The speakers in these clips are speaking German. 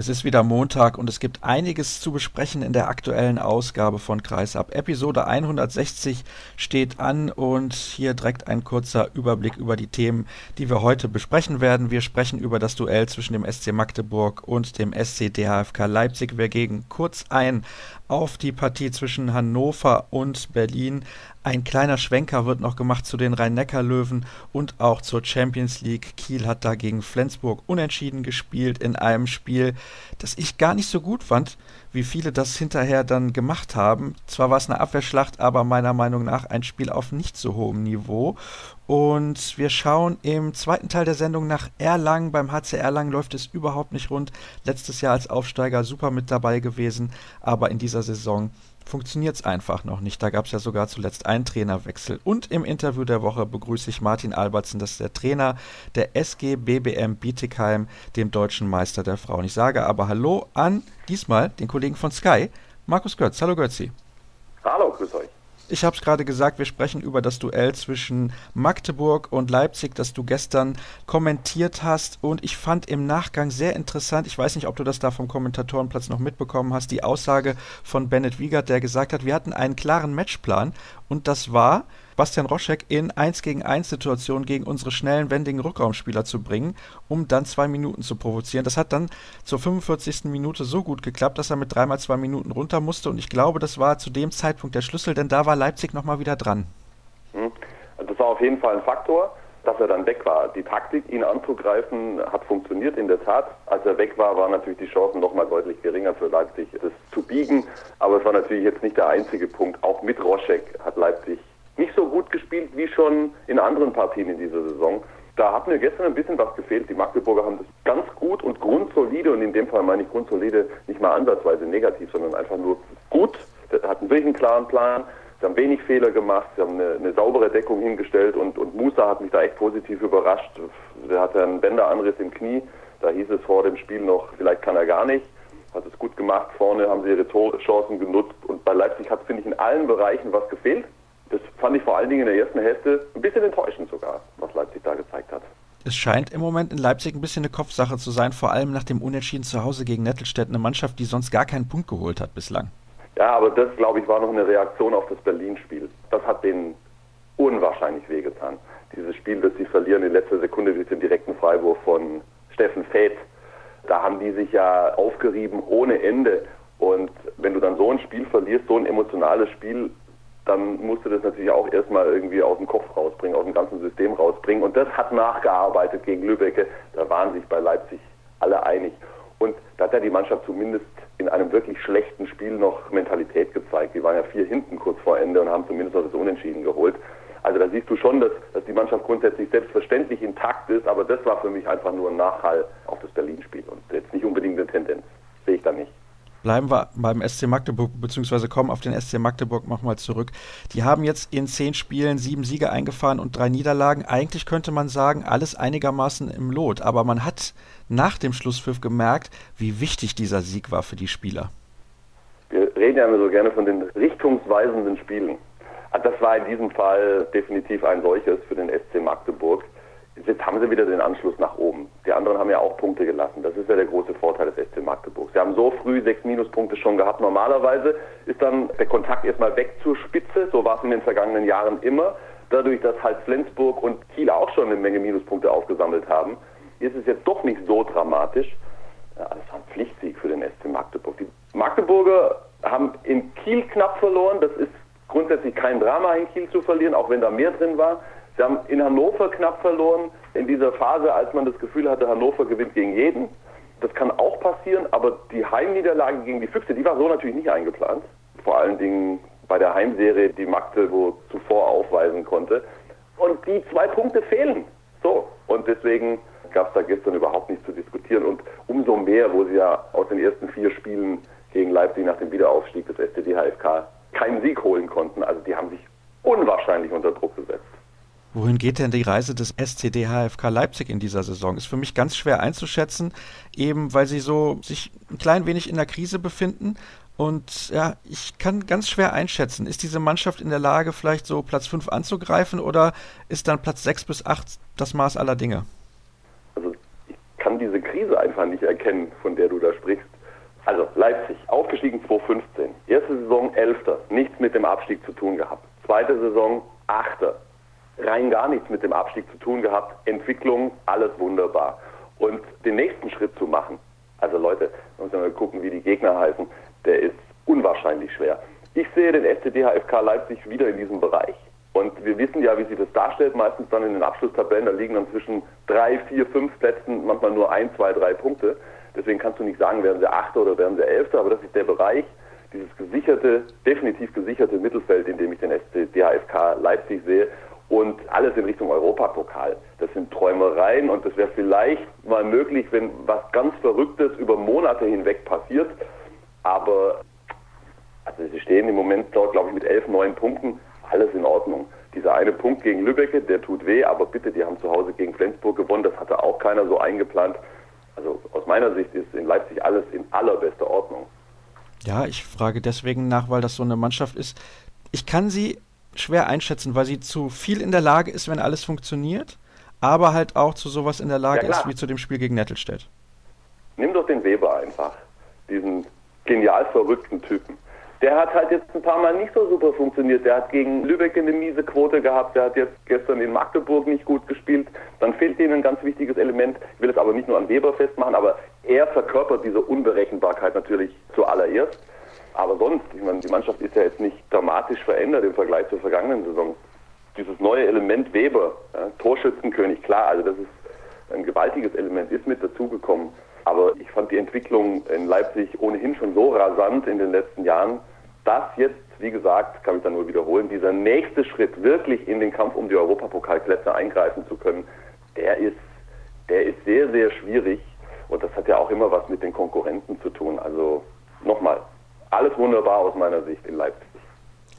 Es ist wieder Montag und es gibt einiges zu besprechen in der aktuellen Ausgabe von Kreisab. Episode 160 steht an und hier direkt ein kurzer Überblick über die Themen, die wir heute besprechen werden. Wir sprechen über das Duell zwischen dem SC Magdeburg und dem SC DHFK Leipzig. Wir gehen kurz ein auf die Partie zwischen Hannover und Berlin. Ein kleiner Schwenker wird noch gemacht zu den Rhein-Neckar-Löwen und auch zur Champions League. Kiel hat da gegen Flensburg unentschieden gespielt in einem Spiel, das ich gar nicht so gut fand, wie viele das hinterher dann gemacht haben. Zwar war es eine Abwehrschlacht, aber meiner Meinung nach ein Spiel auf nicht so hohem Niveau. Und wir schauen im zweiten Teil der Sendung nach Erlangen. Beim HC Erlangen läuft es überhaupt nicht rund. Letztes Jahr als Aufsteiger super mit dabei gewesen, aber in dieser Saison funktioniert es einfach noch nicht. Da gab es ja sogar zuletzt einen Trainerwechsel. Und im Interview der Woche begrüße ich Martin Albertsen, das ist der Trainer der SG BBM Bietigheim, dem deutschen Meister der Frauen. Ich sage aber Hallo an diesmal den Kollegen von Sky, Markus Götz. Hallo Götzi. Hallo, grüß euch. Ich habe es gerade gesagt, wir sprechen über das Duell zwischen Magdeburg und Leipzig, das du gestern kommentiert hast. Und ich fand im Nachgang sehr interessant, ich weiß nicht, ob du das da vom Kommentatorenplatz noch mitbekommen hast, die Aussage von Bennett Wiegert, der gesagt hat, wir hatten einen klaren Matchplan und das war, Bastian Roschek in 1 gegen 1 Situationen gegen unsere schnellen, wendigen Rückraumspieler zu bringen, um dann zwei Minuten zu provozieren. Das hat dann zur 45. Minute so gut geklappt, dass er mit dreimal zwei Minuten runter musste und ich glaube, das war zu dem Zeitpunkt der Schlüssel, denn da war Leipzig nochmal wieder dran. Hm. Das war auf jeden Fall ein Faktor dass er dann weg war. Die Taktik, ihn anzugreifen, hat funktioniert in der Tat. Als er weg war, waren natürlich die Chancen nochmal deutlich geringer für Leipzig, das zu biegen. Aber es war natürlich jetzt nicht der einzige Punkt. Auch mit Roschek hat Leipzig nicht so gut gespielt wie schon in anderen Partien in dieser Saison. Da hat mir gestern ein bisschen was gefehlt. Die Magdeburger haben das ganz gut und grundsolide, und in dem Fall meine ich grundsolide nicht mal ansatzweise negativ, sondern einfach nur gut, hatten wirklich einen klaren Plan. Sie haben wenig Fehler gemacht, sie haben eine, eine saubere Deckung hingestellt und, und Musa hat mich da echt positiv überrascht. Der hatte einen Bänderanriss im Knie, da hieß es vor dem Spiel noch, vielleicht kann er gar nicht. Hat es gut gemacht, vorne haben sie ihre Torchancen genutzt und bei Leipzig hat, finde ich, in allen Bereichen was gefehlt. Das fand ich vor allen Dingen in der ersten Hälfte ein bisschen enttäuschend sogar, was Leipzig da gezeigt hat. Es scheint im Moment in Leipzig ein bisschen eine Kopfsache zu sein, vor allem nach dem Unentschieden zu Hause gegen Nettelstedt, eine Mannschaft, die sonst gar keinen Punkt geholt hat bislang. Ja, aber das, glaube ich, war noch eine Reaktion auf das Berlin-Spiel. Das hat denen unwahrscheinlich wehgetan. Dieses Spiel, das sie verlieren in letzter Sekunde durch den direkten Freiwurf von Steffen Feth, da haben die sich ja aufgerieben ohne Ende. Und wenn du dann so ein Spiel verlierst, so ein emotionales Spiel, dann musst du das natürlich auch erstmal irgendwie aus dem Kopf rausbringen, aus dem ganzen System rausbringen. Und das hat nachgearbeitet gegen Lübbecke. Da waren sich bei Leipzig alle einig. Und da hat ja die Mannschaft zumindest in einem wirklich schlechten Spiel noch Mentalität gezeigt. Die waren ja vier hinten kurz vor Ende und haben zumindest noch das Unentschieden geholt. Also da siehst du schon, dass, dass die Mannschaft grundsätzlich selbstverständlich intakt ist, aber das war für mich einfach nur ein Nachhall auf das Berlin-Spiel und jetzt nicht unbedingt eine Tendenz. Sehe ich da nicht. Bleiben wir beim SC Magdeburg, beziehungsweise kommen auf den SC Magdeburg nochmal zurück. Die haben jetzt in zehn Spielen sieben Siege eingefahren und drei Niederlagen. Eigentlich könnte man sagen, alles einigermaßen im Lot. Aber man hat nach dem Schlusspfiff gemerkt, wie wichtig dieser Sieg war für die Spieler. Wir reden ja immer so gerne von den richtungsweisenden Spielen. Das war in diesem Fall definitiv ein solches für den SC Magdeburg. Jetzt haben sie wieder den Anschluss nach oben. Die anderen haben ja auch Punkte gelassen. Das ist ja der große Vorteil des SC Magdeburg. Sie haben so früh sechs Minuspunkte schon gehabt. Normalerweise ist dann der Kontakt erstmal weg zur Spitze. So war es in den vergangenen Jahren immer. Dadurch, dass halt Flensburg und Kiel auch schon eine Menge Minuspunkte aufgesammelt haben, ist es jetzt doch nicht so dramatisch. Ja, das war ein Pflichtsieg für den SC Magdeburg. Die Magdeburger haben in Kiel knapp verloren. Das ist grundsätzlich kein Drama, in Kiel zu verlieren, auch wenn da mehr drin war. Sie haben in Hannover knapp verloren, in dieser Phase, als man das Gefühl hatte, Hannover gewinnt gegen jeden. Das kann auch passieren, aber die Heimniederlage gegen die Füchse, die war so natürlich nicht eingeplant. Vor allen Dingen bei der Heimserie, die Magdeburg zuvor aufweisen konnte. Und die zwei Punkte fehlen. So. Und deswegen gab es da gestern überhaupt nichts zu diskutieren. Und umso mehr, wo sie ja aus den ersten vier Spielen gegen Leipzig nach dem Wiederaufstieg des STD HFK keinen Sieg holen konnten. Also die haben sich unwahrscheinlich unter Druck gesetzt. Wohin geht denn die Reise des SCD HFK Leipzig in dieser Saison? Ist für mich ganz schwer einzuschätzen, eben weil sie so sich ein klein wenig in der Krise befinden. Und ja, ich kann ganz schwer einschätzen, ist diese Mannschaft in der Lage, vielleicht so Platz 5 anzugreifen oder ist dann Platz 6 bis 8 das Maß aller Dinge? Also ich kann diese Krise einfach nicht erkennen, von der du da sprichst. Aufgestiegen 2015. Erste Saison 11. Nichts mit dem Abstieg zu tun gehabt. Zweite Saison 8. Rein gar nichts mit dem Abstieg zu tun gehabt. Entwicklung, alles wunderbar. Und den nächsten Schritt zu machen, also Leute, muss man mal gucken, wie die Gegner heißen, der ist unwahrscheinlich schwer. Ich sehe den SCD Leipzig wieder in diesem Bereich. Und wir wissen ja, wie sich das darstellt, meistens dann in den Abschlusstabellen, da liegen dann zwischen drei, vier, fünf Plätzen manchmal nur ein, zwei, drei Punkte. Deswegen kannst du nicht sagen, werden sie Achte oder werden sie Elfte, aber das ist der Bereich, dieses gesicherte, definitiv gesicherte Mittelfeld, in dem ich den DHFK Leipzig sehe und alles in Richtung Europapokal. Das sind Träumereien und das wäre vielleicht mal möglich, wenn was ganz Verrücktes über Monate hinweg passiert. Aber also sie stehen im Moment dort, glaube ich, mit elf, neun Punkten. Alles in Ordnung. Dieser eine Punkt gegen Lübbecke, der tut weh, aber bitte, die haben zu Hause gegen Flensburg gewonnen. Das hatte auch keiner so eingeplant. Also aus meiner Sicht ist in Leipzig alles in allerbester Ordnung. Ja, ich frage deswegen nach, weil das so eine Mannschaft ist. Ich kann sie schwer einschätzen, weil sie zu viel in der Lage ist, wenn alles funktioniert, aber halt auch zu sowas in der Lage ja, ist wie zu dem Spiel gegen Nettelstedt. Nimm doch den Weber einfach, diesen genial verrückten Typen. Der hat halt jetzt ein paar Mal nicht so super funktioniert. Der hat gegen Lübeck eine miese Quote gehabt. Der hat jetzt gestern in Magdeburg nicht gut gespielt. Dann fehlt ihnen ein ganz wichtiges Element. Ich will es aber nicht nur an Weber festmachen, aber er verkörpert diese Unberechenbarkeit natürlich zuallererst. Aber sonst, ich meine, die Mannschaft ist ja jetzt nicht dramatisch verändert im Vergleich zur vergangenen Saison. Dieses neue Element Weber, ja, Torschützenkönig, klar, also das ist ein gewaltiges Element, ist mit dazugekommen. Aber ich fand die Entwicklung in Leipzig ohnehin schon so rasant in den letzten Jahren, dass jetzt, wie gesagt, kann ich dann nur wiederholen, dieser nächste Schritt, wirklich in den Kampf um die Europapokalplätze eingreifen zu können, der ist, der ist sehr, sehr schwierig. Und das hat ja auch immer was mit den Konkurrenten zu tun. Also nochmal, alles wunderbar aus meiner Sicht in Leipzig.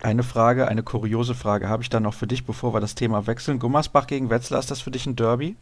Eine Frage, eine kuriose Frage habe ich dann noch für dich, bevor wir das Thema wechseln. Gummersbach gegen Wetzlar, ist das für dich ein Derby?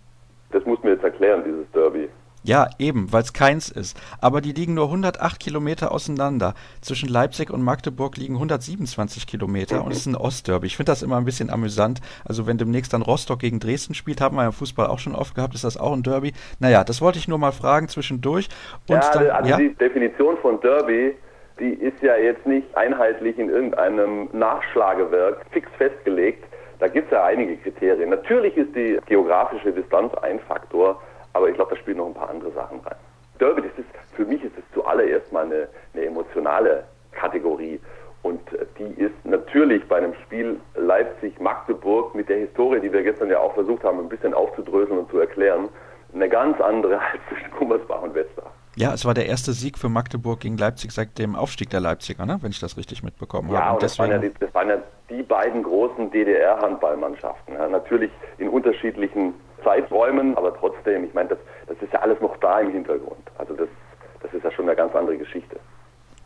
Das muss mir jetzt erklären, dieses Derby. Ja, eben, weil es keins ist. Aber die liegen nur 108 Kilometer auseinander. Zwischen Leipzig und Magdeburg liegen 127 Kilometer mhm. und es ist ein Ostderby. Ich finde das immer ein bisschen amüsant. Also wenn demnächst dann Rostock gegen Dresden spielt, haben wir ja im Fußball auch schon oft gehabt, ist das auch ein Derby. Naja, das wollte ich nur mal fragen zwischendurch. Und ja, dann, also ja? die Definition von Derby, die ist ja jetzt nicht einheitlich in irgendeinem Nachschlagewerk fix festgelegt. Da gibt es ja einige Kriterien. Natürlich ist die geografische Distanz ein Faktor. Aber ich glaube, da spielen noch ein paar andere Sachen rein. Derby, das ist, für mich ist es zuallererst mal eine, eine emotionale Kategorie. Und äh, die ist natürlich bei einem Spiel Leipzig-Magdeburg mit der Historie, die wir gestern ja auch versucht haben, ein bisschen aufzudröseln und zu erklären, eine ganz andere als zwischen Gummersbach und Wetzlar. Ja, es war der erste Sieg für Magdeburg gegen Leipzig seit dem Aufstieg der Leipziger, ne? wenn ich das richtig mitbekommen ja, habe. Und das, waren ja die, das waren ja die beiden großen DDR-Handballmannschaften. Ja? Natürlich in unterschiedlichen Zeiträumen, aber trotzdem, ich meine, das, das ist ja alles noch da im Hintergrund. Also das, das ist ja schon eine ganz andere Geschichte.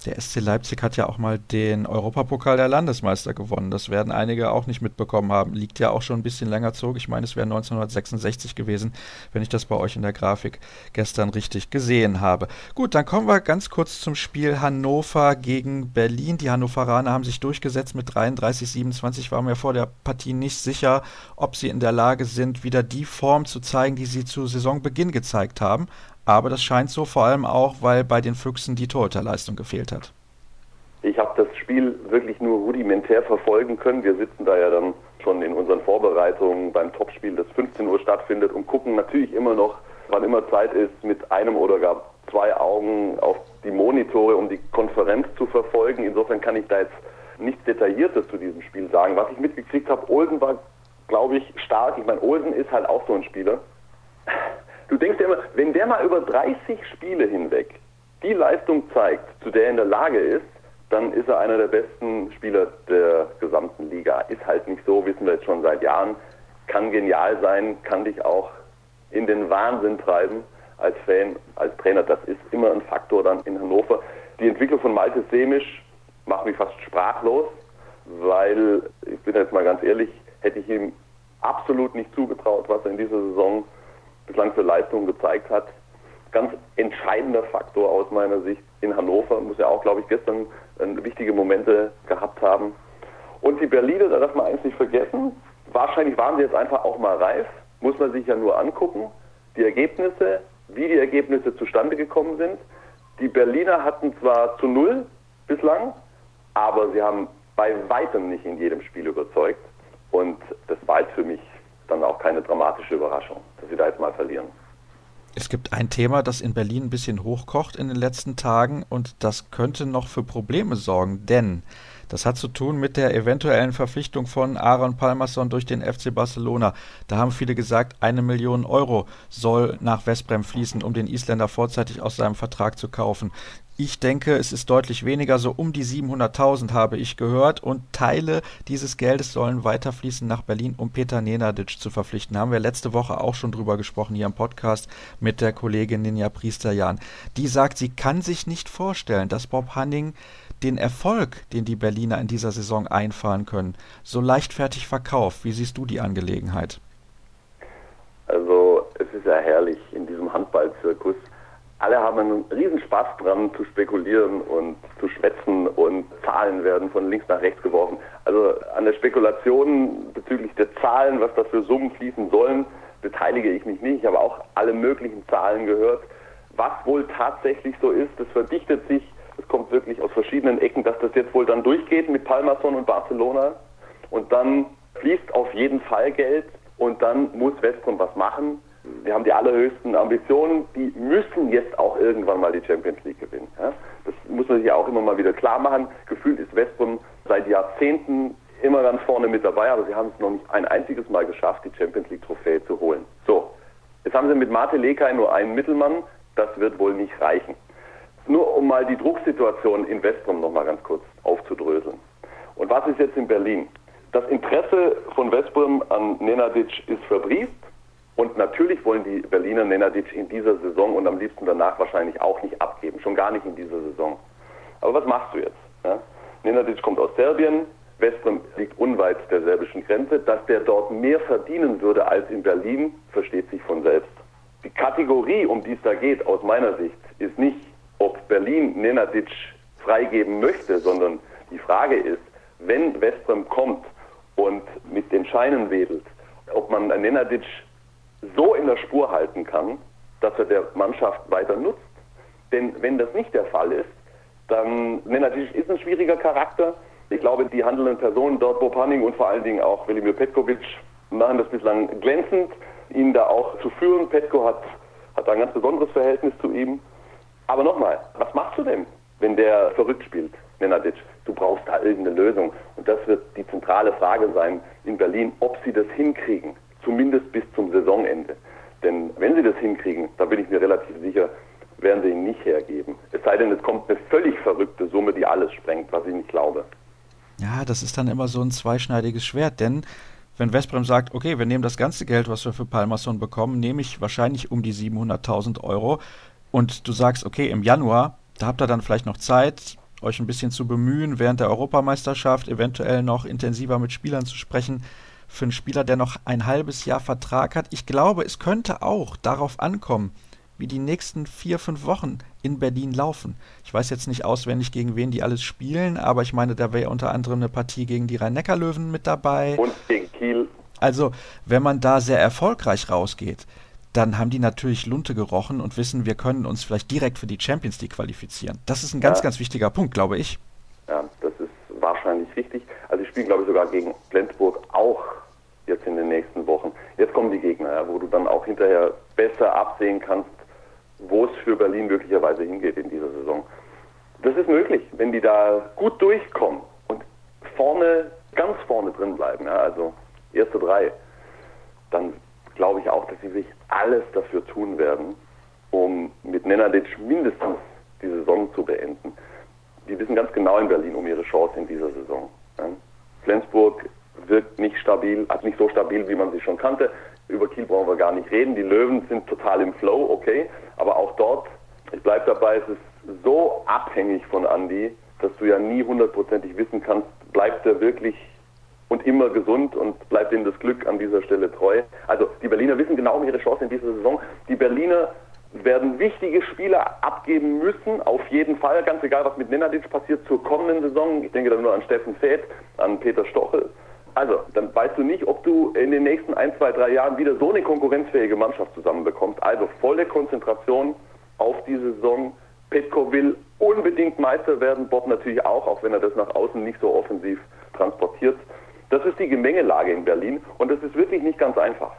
Der SC Leipzig hat ja auch mal den Europapokal der Landesmeister gewonnen. Das werden einige auch nicht mitbekommen haben. Liegt ja auch schon ein bisschen länger zurück. Ich meine, es wäre 1966 gewesen, wenn ich das bei euch in der Grafik gestern richtig gesehen habe. Gut, dann kommen wir ganz kurz zum Spiel Hannover gegen Berlin. Die Hannoveraner haben sich durchgesetzt mit 33, 27. War mir vor der Partie nicht sicher, ob sie in der Lage sind, wieder die Form zu zeigen, die sie zu Saisonbeginn gezeigt haben. Aber das scheint so vor allem auch, weil bei den Füchsen die Torhüterleistung gefehlt hat. Ich habe das Spiel wirklich nur rudimentär verfolgen können. Wir sitzen da ja dann schon in unseren Vorbereitungen beim Topspiel, das 15 Uhr stattfindet und gucken natürlich immer noch, wann immer Zeit ist, mit einem oder gar zwei Augen auf die Monitore, um die Konferenz zu verfolgen. Insofern kann ich da jetzt nichts Detailliertes zu diesem Spiel sagen. Was ich mitgekriegt habe, Olsen war, glaube ich, stark. Ich meine, Olsen ist halt auch so ein Spieler du denkst ja immer, wenn der mal über 30 Spiele hinweg die Leistung zeigt, zu der er in der Lage ist, dann ist er einer der besten Spieler der gesamten Liga. Ist halt nicht so, wissen wir jetzt schon seit Jahren. Kann genial sein, kann dich auch in den Wahnsinn treiben als Fan, als Trainer. Das ist immer ein Faktor dann in Hannover. Die Entwicklung von Malte Semisch macht mich fast sprachlos, weil, ich bin jetzt mal ganz ehrlich, hätte ich ihm absolut nicht zugetraut, was er in dieser Saison bislang für Leistungen gezeigt hat. Ganz entscheidender Faktor aus meiner Sicht in Hannover, muss ja auch, glaube ich, gestern äh, wichtige Momente gehabt haben. Und die Berliner, da darf man eins nicht vergessen, wahrscheinlich waren sie jetzt einfach auch mal reif, muss man sich ja nur angucken, die Ergebnisse, wie die Ergebnisse zustande gekommen sind. Die Berliner hatten zwar zu null bislang, aber sie haben bei weitem nicht in jedem Spiel überzeugt. Und das war jetzt für mich dann auch keine dramatische Überraschung, dass sie da jetzt mal verlieren. Es gibt ein Thema, das in Berlin ein bisschen hochkocht in den letzten Tagen und das könnte noch für Probleme sorgen, denn das hat zu tun mit der eventuellen Verpflichtung von Aaron Palmerson durch den FC Barcelona. Da haben viele gesagt, eine Million Euro soll nach Westbrem fließen, um den Isländer vorzeitig aus seinem Vertrag zu kaufen. Ich denke, es ist deutlich weniger, so um die 700.000 habe ich gehört und Teile dieses Geldes sollen weiterfließen nach Berlin, um Peter Nenadic zu verpflichten. Haben wir letzte Woche auch schon drüber gesprochen hier im Podcast mit der Kollegin Ninja Priesterjan. Die sagt, sie kann sich nicht vorstellen, dass Bob Hanning den Erfolg, den die Berliner in dieser Saison einfahren können, so leichtfertig verkauft. Wie siehst du die Angelegenheit? Also es ist ja herrlich in diesem Handballzirkus. Alle haben einen riesen Spaß dran zu spekulieren und zu schwätzen und Zahlen werden von links nach rechts geworfen. Also an der Spekulation bezüglich der Zahlen, was da für Summen fließen sollen, beteilige ich mich nicht. Ich habe auch alle möglichen Zahlen gehört. Was wohl tatsächlich so ist, das verdichtet sich es kommt wirklich aus verschiedenen Ecken, dass das jetzt wohl dann durchgeht mit Palmason und Barcelona. Und dann fließt auf jeden Fall Geld und dann muss Westbrom was machen. Wir haben die allerhöchsten Ambitionen, die müssen jetzt auch irgendwann mal die Champions League gewinnen. Ja? Das muss man sich auch immer mal wieder klar machen. Gefühlt ist Westbrom seit Jahrzehnten immer ganz vorne mit dabei, aber sie haben es noch nicht ein einziges Mal geschafft, die Champions League Trophäe zu holen. So, jetzt haben sie mit Mate Lekay nur einen Mittelmann, das wird wohl nicht reichen. Nur um mal die Drucksituation in Westrum noch mal ganz kurz aufzudröseln. Und was ist jetzt in Berlin? Das Interesse von Westbrom an Nenadic ist verbrieft. Und natürlich wollen die Berliner Nenadic in dieser Saison und am liebsten danach wahrscheinlich auch nicht abgeben. Schon gar nicht in dieser Saison. Aber was machst du jetzt? Ja? Nenadic kommt aus Serbien. Westbrom liegt unweit der serbischen Grenze. Dass der dort mehr verdienen würde als in Berlin, versteht sich von selbst. Die Kategorie, um die es da geht, aus meiner Sicht, ist nicht ob Berlin Nenadic freigeben möchte, sondern die Frage ist, wenn Westbrem kommt und mit den Scheinen wedelt, ob man Nenadic so in der Spur halten kann, dass er der Mannschaft weiter nutzt. Denn wenn das nicht der Fall ist, dann Nenadic ist ein schwieriger Charakter. Ich glaube, die handelnden Personen dort, Bob Hanning und vor allen Dingen auch Velimir Petkovic, machen das bislang glänzend, ihn da auch zu führen. Petko hat, hat ein ganz besonderes Verhältnis zu ihm. Aber nochmal, was machst du denn, wenn der verrückt spielt, Nenadic? Du brauchst da irgendeine Lösung. Und das wird die zentrale Frage sein in Berlin, ob sie das hinkriegen, zumindest bis zum Saisonende. Denn wenn sie das hinkriegen, da bin ich mir relativ sicher, werden sie ihn nicht hergeben. Es sei denn, es kommt eine völlig verrückte Summe, die alles sprengt, was ich nicht glaube. Ja, das ist dann immer so ein zweischneidiges Schwert, denn wenn Westbrem sagt, okay, wir nehmen das ganze Geld, was wir für Palmason bekommen, nehme ich wahrscheinlich um die 700.000 Euro, und du sagst, okay, im Januar, da habt ihr dann vielleicht noch Zeit, euch ein bisschen zu bemühen, während der Europameisterschaft eventuell noch intensiver mit Spielern zu sprechen. Für einen Spieler, der noch ein halbes Jahr Vertrag hat. Ich glaube, es könnte auch darauf ankommen, wie die nächsten vier, fünf Wochen in Berlin laufen. Ich weiß jetzt nicht auswendig, gegen wen die alles spielen, aber ich meine, da wäre unter anderem eine Partie gegen die Rhein-Neckar-Löwen mit dabei. Und gegen Kiel. Also, wenn man da sehr erfolgreich rausgeht, dann haben die natürlich Lunte gerochen und wissen, wir können uns vielleicht direkt für die Champions League qualifizieren. Das ist ein ganz, ja. ganz wichtiger Punkt, glaube ich. Ja, das ist wahrscheinlich richtig. Also, ich spiele, glaube ich, sogar gegen Flensburg auch jetzt in den nächsten Wochen. Jetzt kommen die Gegner, ja, wo du dann auch hinterher besser absehen kannst, wo es für Berlin möglicherweise hingeht in dieser Saison. Das ist möglich, wenn die da gut durchkommen und vorne, ganz vorne drin bleiben, ja, also erste drei, dann glaube ich auch, dass sie sich alles dafür tun werden, um mit Nenadic mindestens die Saison zu beenden. Die wissen ganz genau in Berlin um ihre Chance in dieser Saison. Ja. Flensburg wirkt nicht stabil, hat nicht so stabil, wie man sie schon kannte. Über Kiel brauchen wir gar nicht reden. Die Löwen sind total im Flow, okay. Aber auch dort, ich bleibe dabei, es ist so abhängig von Andy, dass du ja nie hundertprozentig wissen kannst, bleibt er wirklich und immer gesund und bleibt ihnen das Glück an dieser Stelle treu. Also die Berliner wissen genau um ihre Chance in dieser Saison. Die Berliner werden wichtige Spieler abgeben müssen, auf jeden Fall, ganz egal, was mit Nenadic passiert zur kommenden Saison. Ich denke da nur an Steffen Feth, an Peter Stochel. Also, dann weißt du nicht, ob du in den nächsten ein, zwei, drei Jahren wieder so eine konkurrenzfähige Mannschaft zusammenbekommst. Also volle Konzentration auf die Saison. Petko will unbedingt Meister werden, Bob natürlich auch, auch wenn er das nach außen nicht so offensiv transportiert. Das ist die Gemengelage in Berlin und das ist wirklich nicht ganz einfach.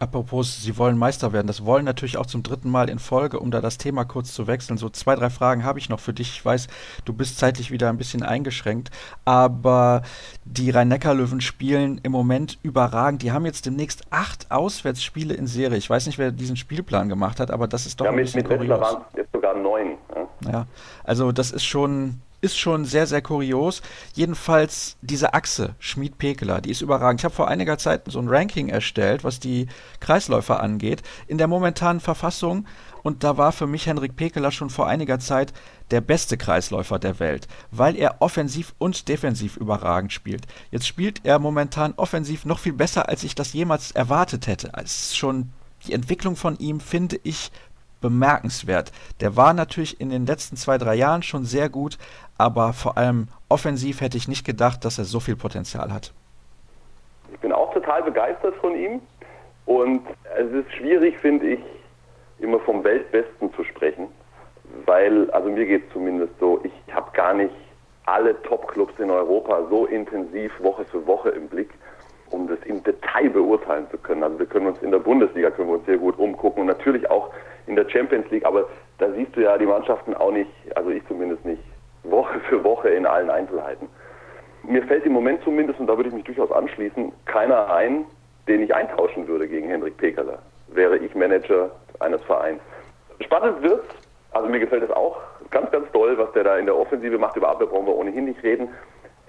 Apropos, Sie wollen Meister werden. Das wollen natürlich auch zum dritten Mal in Folge, um da das Thema kurz zu wechseln. So zwei, drei Fragen habe ich noch für dich. Ich weiß, du bist zeitlich wieder ein bisschen eingeschränkt, aber die Rhein-Neckar-Löwen spielen im Moment überragend. Die haben jetzt demnächst acht Auswärtsspiele in Serie. Ich weiß nicht, wer diesen Spielplan gemacht hat, aber das ist doch ja, ein mit, bisschen mit kurios. waren jetzt sogar neun. Ja. ja, also das ist schon ist schon sehr, sehr kurios. Jedenfalls diese Achse Schmid-Pekeler, die ist überragend. Ich habe vor einiger Zeit so ein Ranking erstellt, was die Kreisläufer angeht. In der momentanen Verfassung, und da war für mich Henrik Pekeler schon vor einiger Zeit der beste Kreisläufer der Welt, weil er offensiv und defensiv überragend spielt. Jetzt spielt er momentan offensiv noch viel besser, als ich das jemals erwartet hätte. Es ist schon die Entwicklung von ihm finde ich bemerkenswert. Der war natürlich in den letzten zwei, drei Jahren schon sehr gut, aber vor allem offensiv hätte ich nicht gedacht, dass er so viel Potenzial hat. Ich bin auch total begeistert von ihm und es ist schwierig, finde ich, immer vom Weltbesten zu sprechen, weil, also mir geht es zumindest so, ich habe gar nicht alle Top-Clubs in Europa so intensiv Woche für Woche im Blick, um das im Detail beurteilen zu können. Also wir können uns in der Bundesliga können wir uns sehr gut umgucken und natürlich auch in der Champions League, aber da siehst du ja die Mannschaften auch nicht, also ich zumindest nicht, Woche für Woche in allen Einzelheiten. Mir fällt im Moment zumindest, und da würde ich mich durchaus anschließen, keiner ein, den ich eintauschen würde gegen Henrik Pekerle. Wäre ich Manager eines Vereins. Spannend wird, also mir gefällt es auch ganz, ganz toll, was der da in der Offensive macht. Über Abwehr brauchen wir ohnehin nicht reden.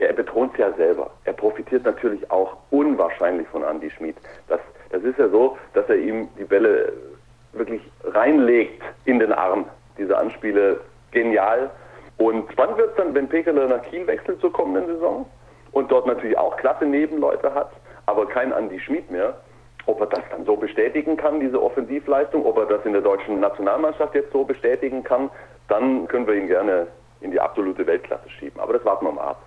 Er betont es ja selber. Er profitiert natürlich auch unwahrscheinlich von Andy Schmid. Das, das ist ja so, dass er ihm die Bälle wirklich reinlegt in den Arm. Diese Anspiele genial. Und spannend wird es dann, wenn Pekele nach Kiel wechselt zur kommenden Saison und dort natürlich auch klasse Nebenleute hat, aber kein Andi Schmid mehr. Ob er das dann so bestätigen kann, diese Offensivleistung, ob er das in der deutschen Nationalmannschaft jetzt so bestätigen kann, dann können wir ihn gerne in die absolute Weltklasse schieben. Aber das warten wir mal ab.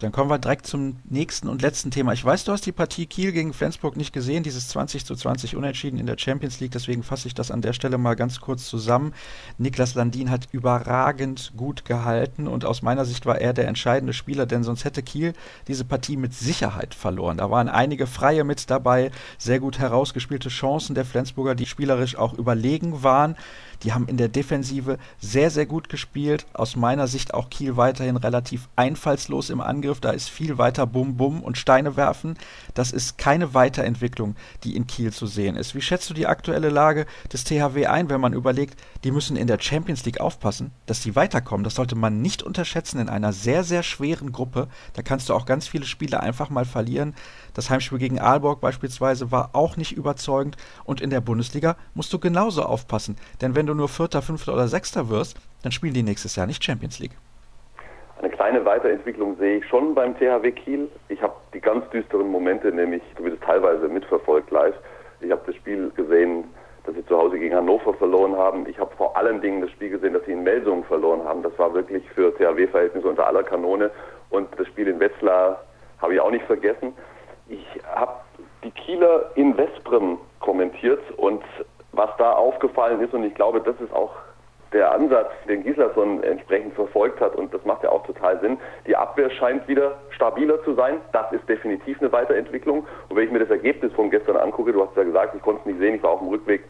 Dann kommen wir direkt zum nächsten und letzten Thema. Ich weiß, du hast die Partie Kiel gegen Flensburg nicht gesehen, dieses 20 zu 20 Unentschieden in der Champions League, deswegen fasse ich das an der Stelle mal ganz kurz zusammen. Niklas Landin hat überragend gut gehalten und aus meiner Sicht war er der entscheidende Spieler, denn sonst hätte Kiel diese Partie mit Sicherheit verloren. Da waren einige Freie mit dabei, sehr gut herausgespielte Chancen der Flensburger, die spielerisch auch überlegen waren. Die haben in der Defensive sehr, sehr gut gespielt. Aus meiner Sicht auch Kiel weiterhin relativ einfallslos im Angriff. Da ist viel weiter Bum Bum und Steine werfen. Das ist keine Weiterentwicklung, die in Kiel zu sehen ist. Wie schätzt du die aktuelle Lage des THW ein, wenn man überlegt, die müssen in der Champions League aufpassen, dass sie weiterkommen? Das sollte man nicht unterschätzen in einer sehr, sehr schweren Gruppe. Da kannst du auch ganz viele Spiele einfach mal verlieren. Das Heimspiel gegen Aalborg beispielsweise war auch nicht überzeugend. Und in der Bundesliga musst du genauso aufpassen. Denn wenn du nur Vierter, Fünfter oder Sechster wirst, dann spielen die nächstes Jahr nicht Champions League. Eine kleine Weiterentwicklung sehe ich schon beim THW Kiel. Ich habe die ganz düsteren Momente, nämlich zumindest teilweise mitverfolgt live. Ich habe das Spiel gesehen, dass sie zu Hause gegen Hannover verloren haben. Ich habe vor allen Dingen das Spiel gesehen, dass sie in Melsungen verloren haben. Das war wirklich für THW-Verhältnisse unter aller Kanone. Und das Spiel in Wetzlar habe ich auch nicht vergessen. Ich habe die Kieler in Vesprem kommentiert und was da aufgefallen ist, und ich glaube, das ist auch der Ansatz, den Gislason entsprechend verfolgt hat, und das macht ja auch total Sinn. Die Abwehr scheint wieder stabiler zu sein. Das ist definitiv eine Weiterentwicklung. Und wenn ich mir das Ergebnis von gestern angucke, du hast ja gesagt, ich konnte es nicht sehen, ich war auf dem Rückweg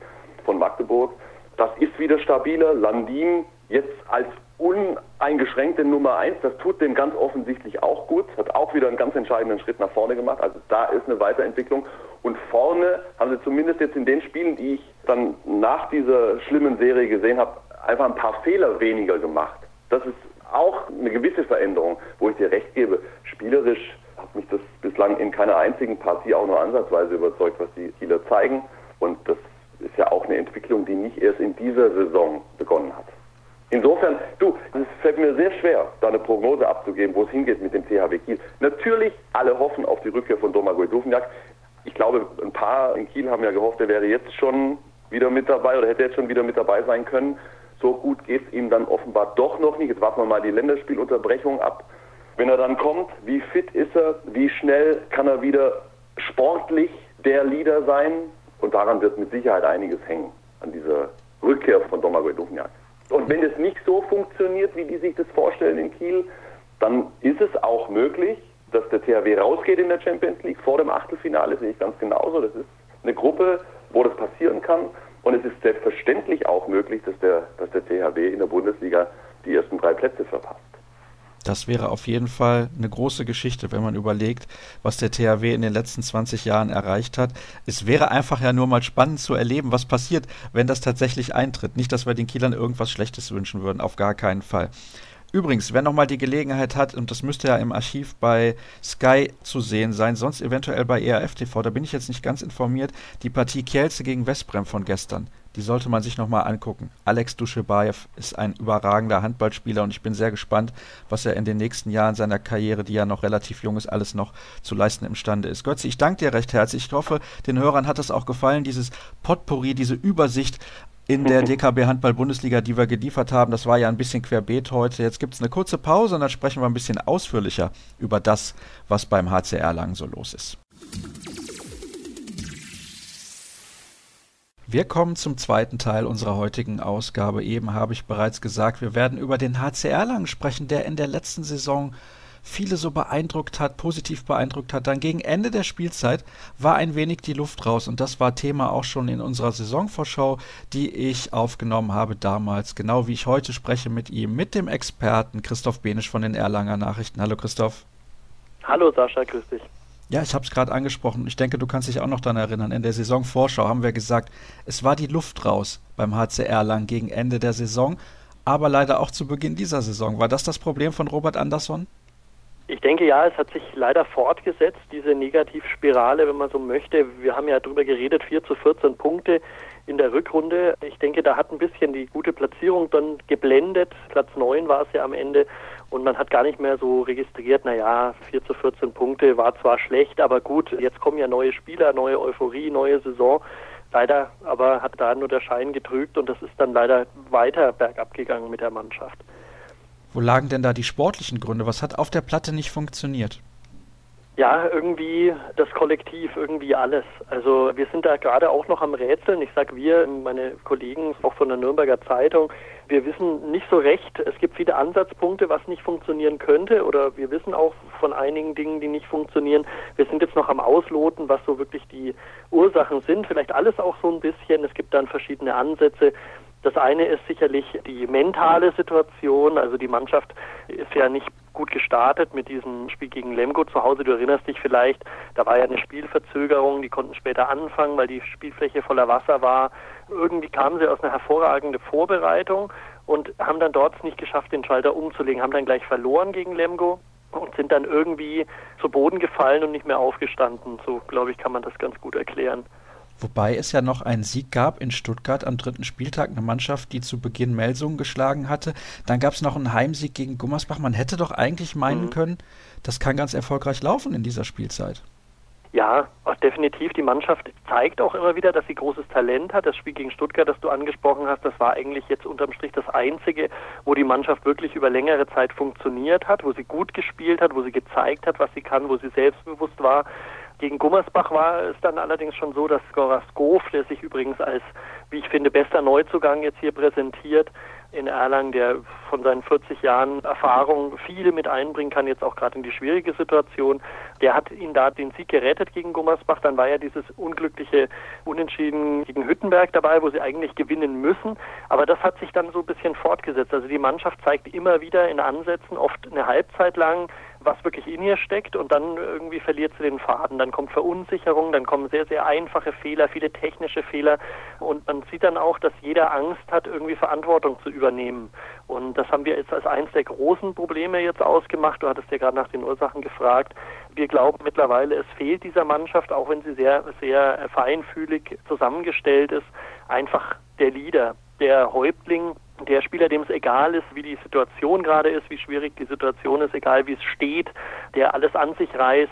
von Magdeburg, das ist wieder stabiler. Landin jetzt als uneingeschränkte Nummer eins, das tut dem ganz offensichtlich auch gut, hat auch wieder einen ganz entscheidenden Schritt nach vorne gemacht. Also da ist eine Weiterentwicklung. Und vorne haben sie zumindest jetzt in den Spielen, die ich dann nach dieser schlimmen Serie gesehen habe, einfach ein paar Fehler weniger gemacht. Das ist auch eine gewisse Veränderung, wo ich dir recht gebe. Spielerisch hat mich das bislang in keiner einzigen Partie auch nur ansatzweise überzeugt, was die Kieler zeigen. Und das ist ja auch eine Entwicklung, die nicht erst in dieser Saison begonnen hat. Insofern, du, es fällt mir sehr schwer, da eine Prognose abzugeben, wo es hingeht mit dem THW Kiel. Natürlich, alle hoffen auf die Rückkehr von Domagoj Dufniak. Ich glaube, ein paar in Kiel haben ja gehofft, er wäre jetzt schon wieder mit dabei oder hätte jetzt schon wieder mit dabei sein können. So gut geht es ihm dann offenbar doch noch nicht. Jetzt warten wir mal die Länderspielunterbrechung ab. Wenn er dann kommt, wie fit ist er? Wie schnell kann er wieder sportlich der Leader sein? Und daran wird mit Sicherheit einiges hängen, an dieser Rückkehr von Domagoj Dufniak. Und wenn es nicht so funktioniert, wie die sich das vorstellen in Kiel, dann ist es auch möglich, dass der THW rausgeht in der Champions League vor dem Achtelfinale, sehe ich ganz genauso. Das ist eine Gruppe, wo das passieren kann. Und es ist selbstverständlich auch möglich, dass der, dass der THW in der Bundesliga die ersten drei Plätze verpasst. Das wäre auf jeden Fall eine große Geschichte, wenn man überlegt, was der THW in den letzten 20 Jahren erreicht hat. Es wäre einfach ja nur mal spannend zu erleben, was passiert, wenn das tatsächlich eintritt. Nicht, dass wir den Kielern irgendwas Schlechtes wünschen würden, auf gar keinen Fall. Übrigens, wer nochmal die Gelegenheit hat, und das müsste ja im Archiv bei Sky zu sehen sein, sonst eventuell bei ERF TV, da bin ich jetzt nicht ganz informiert, die Partie Kielce gegen Westbrem von gestern, die sollte man sich nochmal angucken. Alex Duschebaev ist ein überragender Handballspieler und ich bin sehr gespannt, was er in den nächsten Jahren seiner Karriere, die ja noch relativ jung ist, alles noch zu leisten imstande ist. Götze, ich danke dir recht herzlich. Ich hoffe, den Hörern hat es auch gefallen, dieses Potpourri, diese Übersicht in der DKB Handball Bundesliga, die wir geliefert haben. Das war ja ein bisschen querbeet heute. Jetzt gibt es eine kurze Pause und dann sprechen wir ein bisschen ausführlicher über das, was beim HCR lang so los ist. Wir kommen zum zweiten Teil unserer heutigen Ausgabe. Eben habe ich bereits gesagt, wir werden über den HCR lang sprechen, der in der letzten Saison viele so beeindruckt hat, positiv beeindruckt hat. Dann gegen Ende der Spielzeit war ein wenig die Luft raus und das war Thema auch schon in unserer Saisonvorschau, die ich aufgenommen habe damals, genau wie ich heute spreche mit ihm, mit dem Experten Christoph Benisch von den Erlanger Nachrichten. Hallo Christoph. Hallo Sascha, grüß dich. Ja, ich habe es gerade angesprochen. Ich denke, du kannst dich auch noch daran erinnern. In der Saisonvorschau haben wir gesagt, es war die Luft raus beim HCR lang gegen Ende der Saison, aber leider auch zu Beginn dieser Saison. War das das Problem von Robert Andersson? Ich denke ja, es hat sich leider fortgesetzt, diese Negativspirale, wenn man so möchte. Wir haben ja darüber geredet, 4 zu 14 Punkte in der Rückrunde. Ich denke, da hat ein bisschen die gute Platzierung dann geblendet. Platz 9 war es ja am Ende. Und man hat gar nicht mehr so registriert, naja, 4 zu 14 Punkte war zwar schlecht, aber gut, jetzt kommen ja neue Spieler, neue Euphorie, neue Saison. Leider aber hat da nur der Schein getrügt und das ist dann leider weiter bergab gegangen mit der Mannschaft. Wo lagen denn da die sportlichen Gründe? Was hat auf der Platte nicht funktioniert? Ja, irgendwie das Kollektiv, irgendwie alles. Also wir sind da gerade auch noch am Rätseln. Ich sage wir, meine Kollegen auch von der Nürnberger Zeitung, wir wissen nicht so recht. Es gibt viele Ansatzpunkte, was nicht funktionieren könnte oder wir wissen auch von einigen Dingen, die nicht funktionieren. Wir sind jetzt noch am Ausloten, was so wirklich die Ursachen sind. Vielleicht alles auch so ein bisschen. Es gibt dann verschiedene Ansätze. Das eine ist sicherlich die mentale Situation. Also die Mannschaft ist ja nicht gut gestartet mit diesem Spiel gegen Lemgo zu Hause. Du erinnerst dich vielleicht, da war ja eine Spielverzögerung. Die konnten später anfangen, weil die Spielfläche voller Wasser war. Irgendwie kamen sie aus einer hervorragenden Vorbereitung und haben dann dort nicht geschafft, den Schalter umzulegen. Haben dann gleich verloren gegen Lemgo und sind dann irgendwie zu Boden gefallen und nicht mehr aufgestanden. So, glaube ich, kann man das ganz gut erklären. Wobei es ja noch einen Sieg gab in Stuttgart am dritten Spieltag, eine Mannschaft, die zu Beginn Melsungen geschlagen hatte. Dann gab es noch einen Heimsieg gegen Gummersbach. Man hätte doch eigentlich meinen mhm. können, das kann ganz erfolgreich laufen in dieser Spielzeit. Ja, definitiv. Die Mannschaft zeigt auch immer wieder, dass sie großes Talent hat. Das Spiel gegen Stuttgart, das du angesprochen hast, das war eigentlich jetzt unterm Strich das einzige, wo die Mannschaft wirklich über längere Zeit funktioniert hat, wo sie gut gespielt hat, wo sie gezeigt hat, was sie kann, wo sie selbstbewusst war. Gegen Gummersbach war es dann allerdings schon so, dass Goraskov, der sich übrigens als, wie ich finde, bester Neuzugang jetzt hier präsentiert, in Erlangen, der von seinen 40 Jahren Erfahrung viel mit einbringen kann, jetzt auch gerade in die schwierige Situation. Der hat ihn da den Sieg gerettet gegen Gummersbach. Dann war ja dieses unglückliche Unentschieden gegen Hüttenberg dabei, wo sie eigentlich gewinnen müssen. Aber das hat sich dann so ein bisschen fortgesetzt. Also die Mannschaft zeigt immer wieder in Ansätzen, oft eine Halbzeit lang, was wirklich in ihr steckt und dann irgendwie verliert sie den Faden. Dann kommt Verunsicherung, dann kommen sehr, sehr einfache Fehler, viele technische Fehler und man sieht dann auch, dass jeder Angst hat, irgendwie Verantwortung zu übernehmen. Und das haben wir jetzt als eines der großen Probleme jetzt ausgemacht. Du hattest ja gerade nach den Ursachen gefragt. Wir glauben mittlerweile, es fehlt dieser Mannschaft, auch wenn sie sehr, sehr feinfühlig zusammengestellt ist, einfach der Leader, der Häuptling, der Spieler, dem es egal ist, wie die Situation gerade ist, wie schwierig die Situation ist, egal wie es steht, der alles an sich reißt,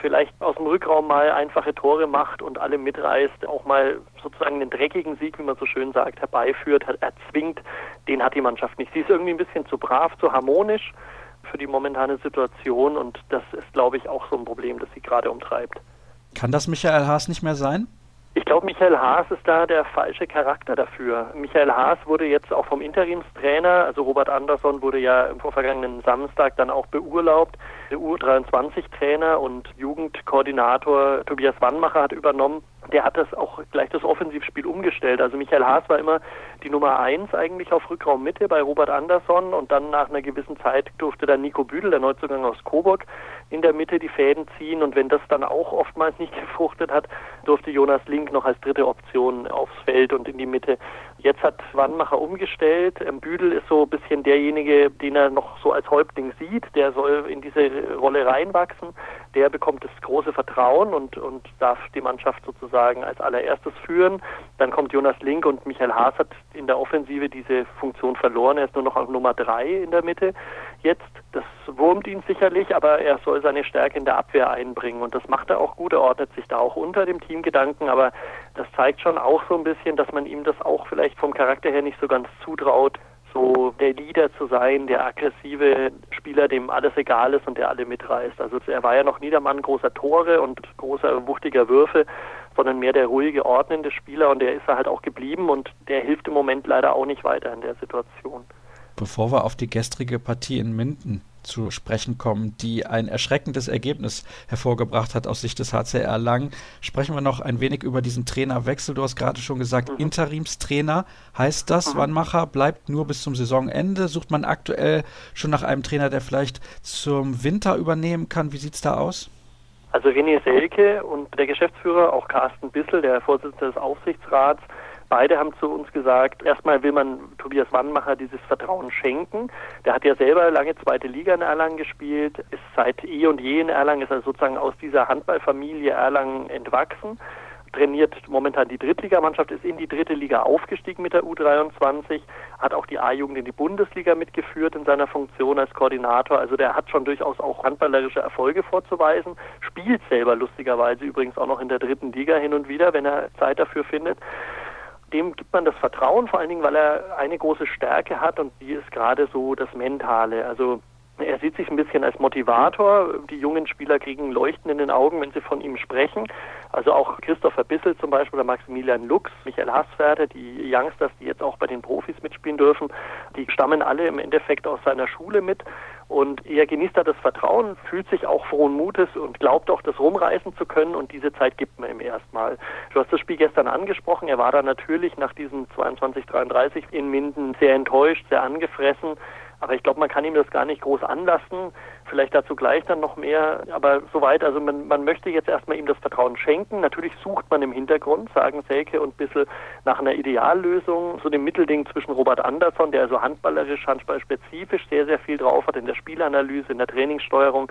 vielleicht aus dem Rückraum mal einfache Tore macht und alle mitreißt, auch mal sozusagen den dreckigen Sieg, wie man so schön sagt, herbeiführt, erzwingt, den hat die Mannschaft nicht. Sie ist irgendwie ein bisschen zu brav, zu harmonisch für die momentane Situation und das ist, glaube ich, auch so ein Problem, das sie gerade umtreibt. Kann das Michael Haas nicht mehr sein? Ich glaube, Michael Haas ist da der falsche Charakter dafür. Michael Haas wurde jetzt auch vom Interimstrainer, also Robert Andersson wurde ja im vorvergangenen Samstag dann auch beurlaubt. Der U23-Trainer und Jugendkoordinator Tobias Wannmacher hat übernommen der hat das auch gleich das Offensivspiel umgestellt. Also Michael Haas war immer die Nummer eins eigentlich auf Rückraummitte bei Robert Andersson und dann nach einer gewissen Zeit durfte dann Nico Büdel, der Neuzugang aus Coburg, in der Mitte die Fäden ziehen und wenn das dann auch oftmals nicht gefruchtet hat, durfte Jonas Link noch als dritte Option aufs Feld und in die Mitte. Jetzt hat Wannmacher umgestellt. Ähm, Büdel ist so ein bisschen derjenige, den er noch so als Häuptling sieht. Der soll in diese Rolle reinwachsen. Der bekommt das große Vertrauen und, und darf die Mannschaft sozusagen als allererstes führen. Dann kommt Jonas Link und Michael Haas hat in der Offensive diese Funktion verloren. Er ist nur noch auf Nummer drei in der Mitte jetzt. Das wurmt ihn sicherlich, aber er soll seine Stärke in der Abwehr einbringen und das macht er auch gut. Er ordnet sich da auch unter dem Teamgedanken, aber das zeigt schon auch so ein bisschen, dass man ihm das auch vielleicht vom Charakter her nicht so ganz zutraut, so der Leader zu sein, der aggressive Spieler, dem alles egal ist und der alle mitreißt. Also er war ja noch nie der Mann großer Tore und großer, wuchtiger Würfe, sondern mehr der ruhige, ordnende Spieler und der ist er halt auch geblieben und der hilft im Moment leider auch nicht weiter in der Situation. Bevor wir auf die gestrige Partie in Minden zu sprechen kommen, die ein erschreckendes Ergebnis hervorgebracht hat aus Sicht des HCR Lang, sprechen wir noch ein wenig über diesen Trainerwechsel. Du hast gerade schon gesagt, mhm. Interimstrainer heißt das. Mhm. Wannmacher bleibt nur bis zum Saisonende. Sucht man aktuell schon nach einem Trainer, der vielleicht zum Winter übernehmen kann? Wie sieht es da aus? Also René Selke und der Geschäftsführer, auch Carsten Bissel, der Vorsitzende des Aufsichtsrats, Beide haben zu uns gesagt, erstmal will man Tobias Wannmacher dieses Vertrauen schenken. Der hat ja selber lange zweite Liga in Erlangen gespielt, ist seit eh und je in Erlangen, ist er sozusagen aus dieser Handballfamilie Erlangen entwachsen trainiert momentan die Drittligamannschaft, ist in die dritte Liga aufgestiegen mit der U23, hat auch die A-Jugend in die Bundesliga mitgeführt in seiner Funktion als Koordinator. Also der hat schon durchaus auch handballerische Erfolge vorzuweisen, spielt selber lustigerweise übrigens auch noch in der dritten Liga hin und wieder, wenn er Zeit dafür findet dem gibt man das Vertrauen, vor allen Dingen, weil er eine große Stärke hat und die ist gerade so das Mentale. Also er sieht sich ein bisschen als Motivator. Die jungen Spieler kriegen Leuchten in den Augen, wenn sie von ihm sprechen. Also auch Christopher Bissel zum Beispiel oder Maximilian Lux, Michael Hasswerder, die Youngsters, die jetzt auch bei den Profis mitspielen dürfen, die stammen alle im Endeffekt aus seiner Schule mit. Und er genießt da das Vertrauen, fühlt sich auch frohen Mutes und glaubt auch, das rumreißen zu können. Und diese Zeit gibt man ihm erstmal. Du hast das Spiel gestern angesprochen. Er war da natürlich nach diesem 22-33 in Minden sehr enttäuscht, sehr angefressen. Aber ich glaube, man kann ihm das gar nicht groß anlassen. Vielleicht dazu gleich dann noch mehr. Aber soweit, also man, man möchte jetzt erstmal ihm das Vertrauen schenken. Natürlich sucht man im Hintergrund, sagen Selke und Bissel, nach einer Ideallösung, so dem Mittelding zwischen Robert Andersson, der also handballerisch, handballspezifisch sehr, sehr viel drauf hat in der Spielanalyse, in der Trainingssteuerung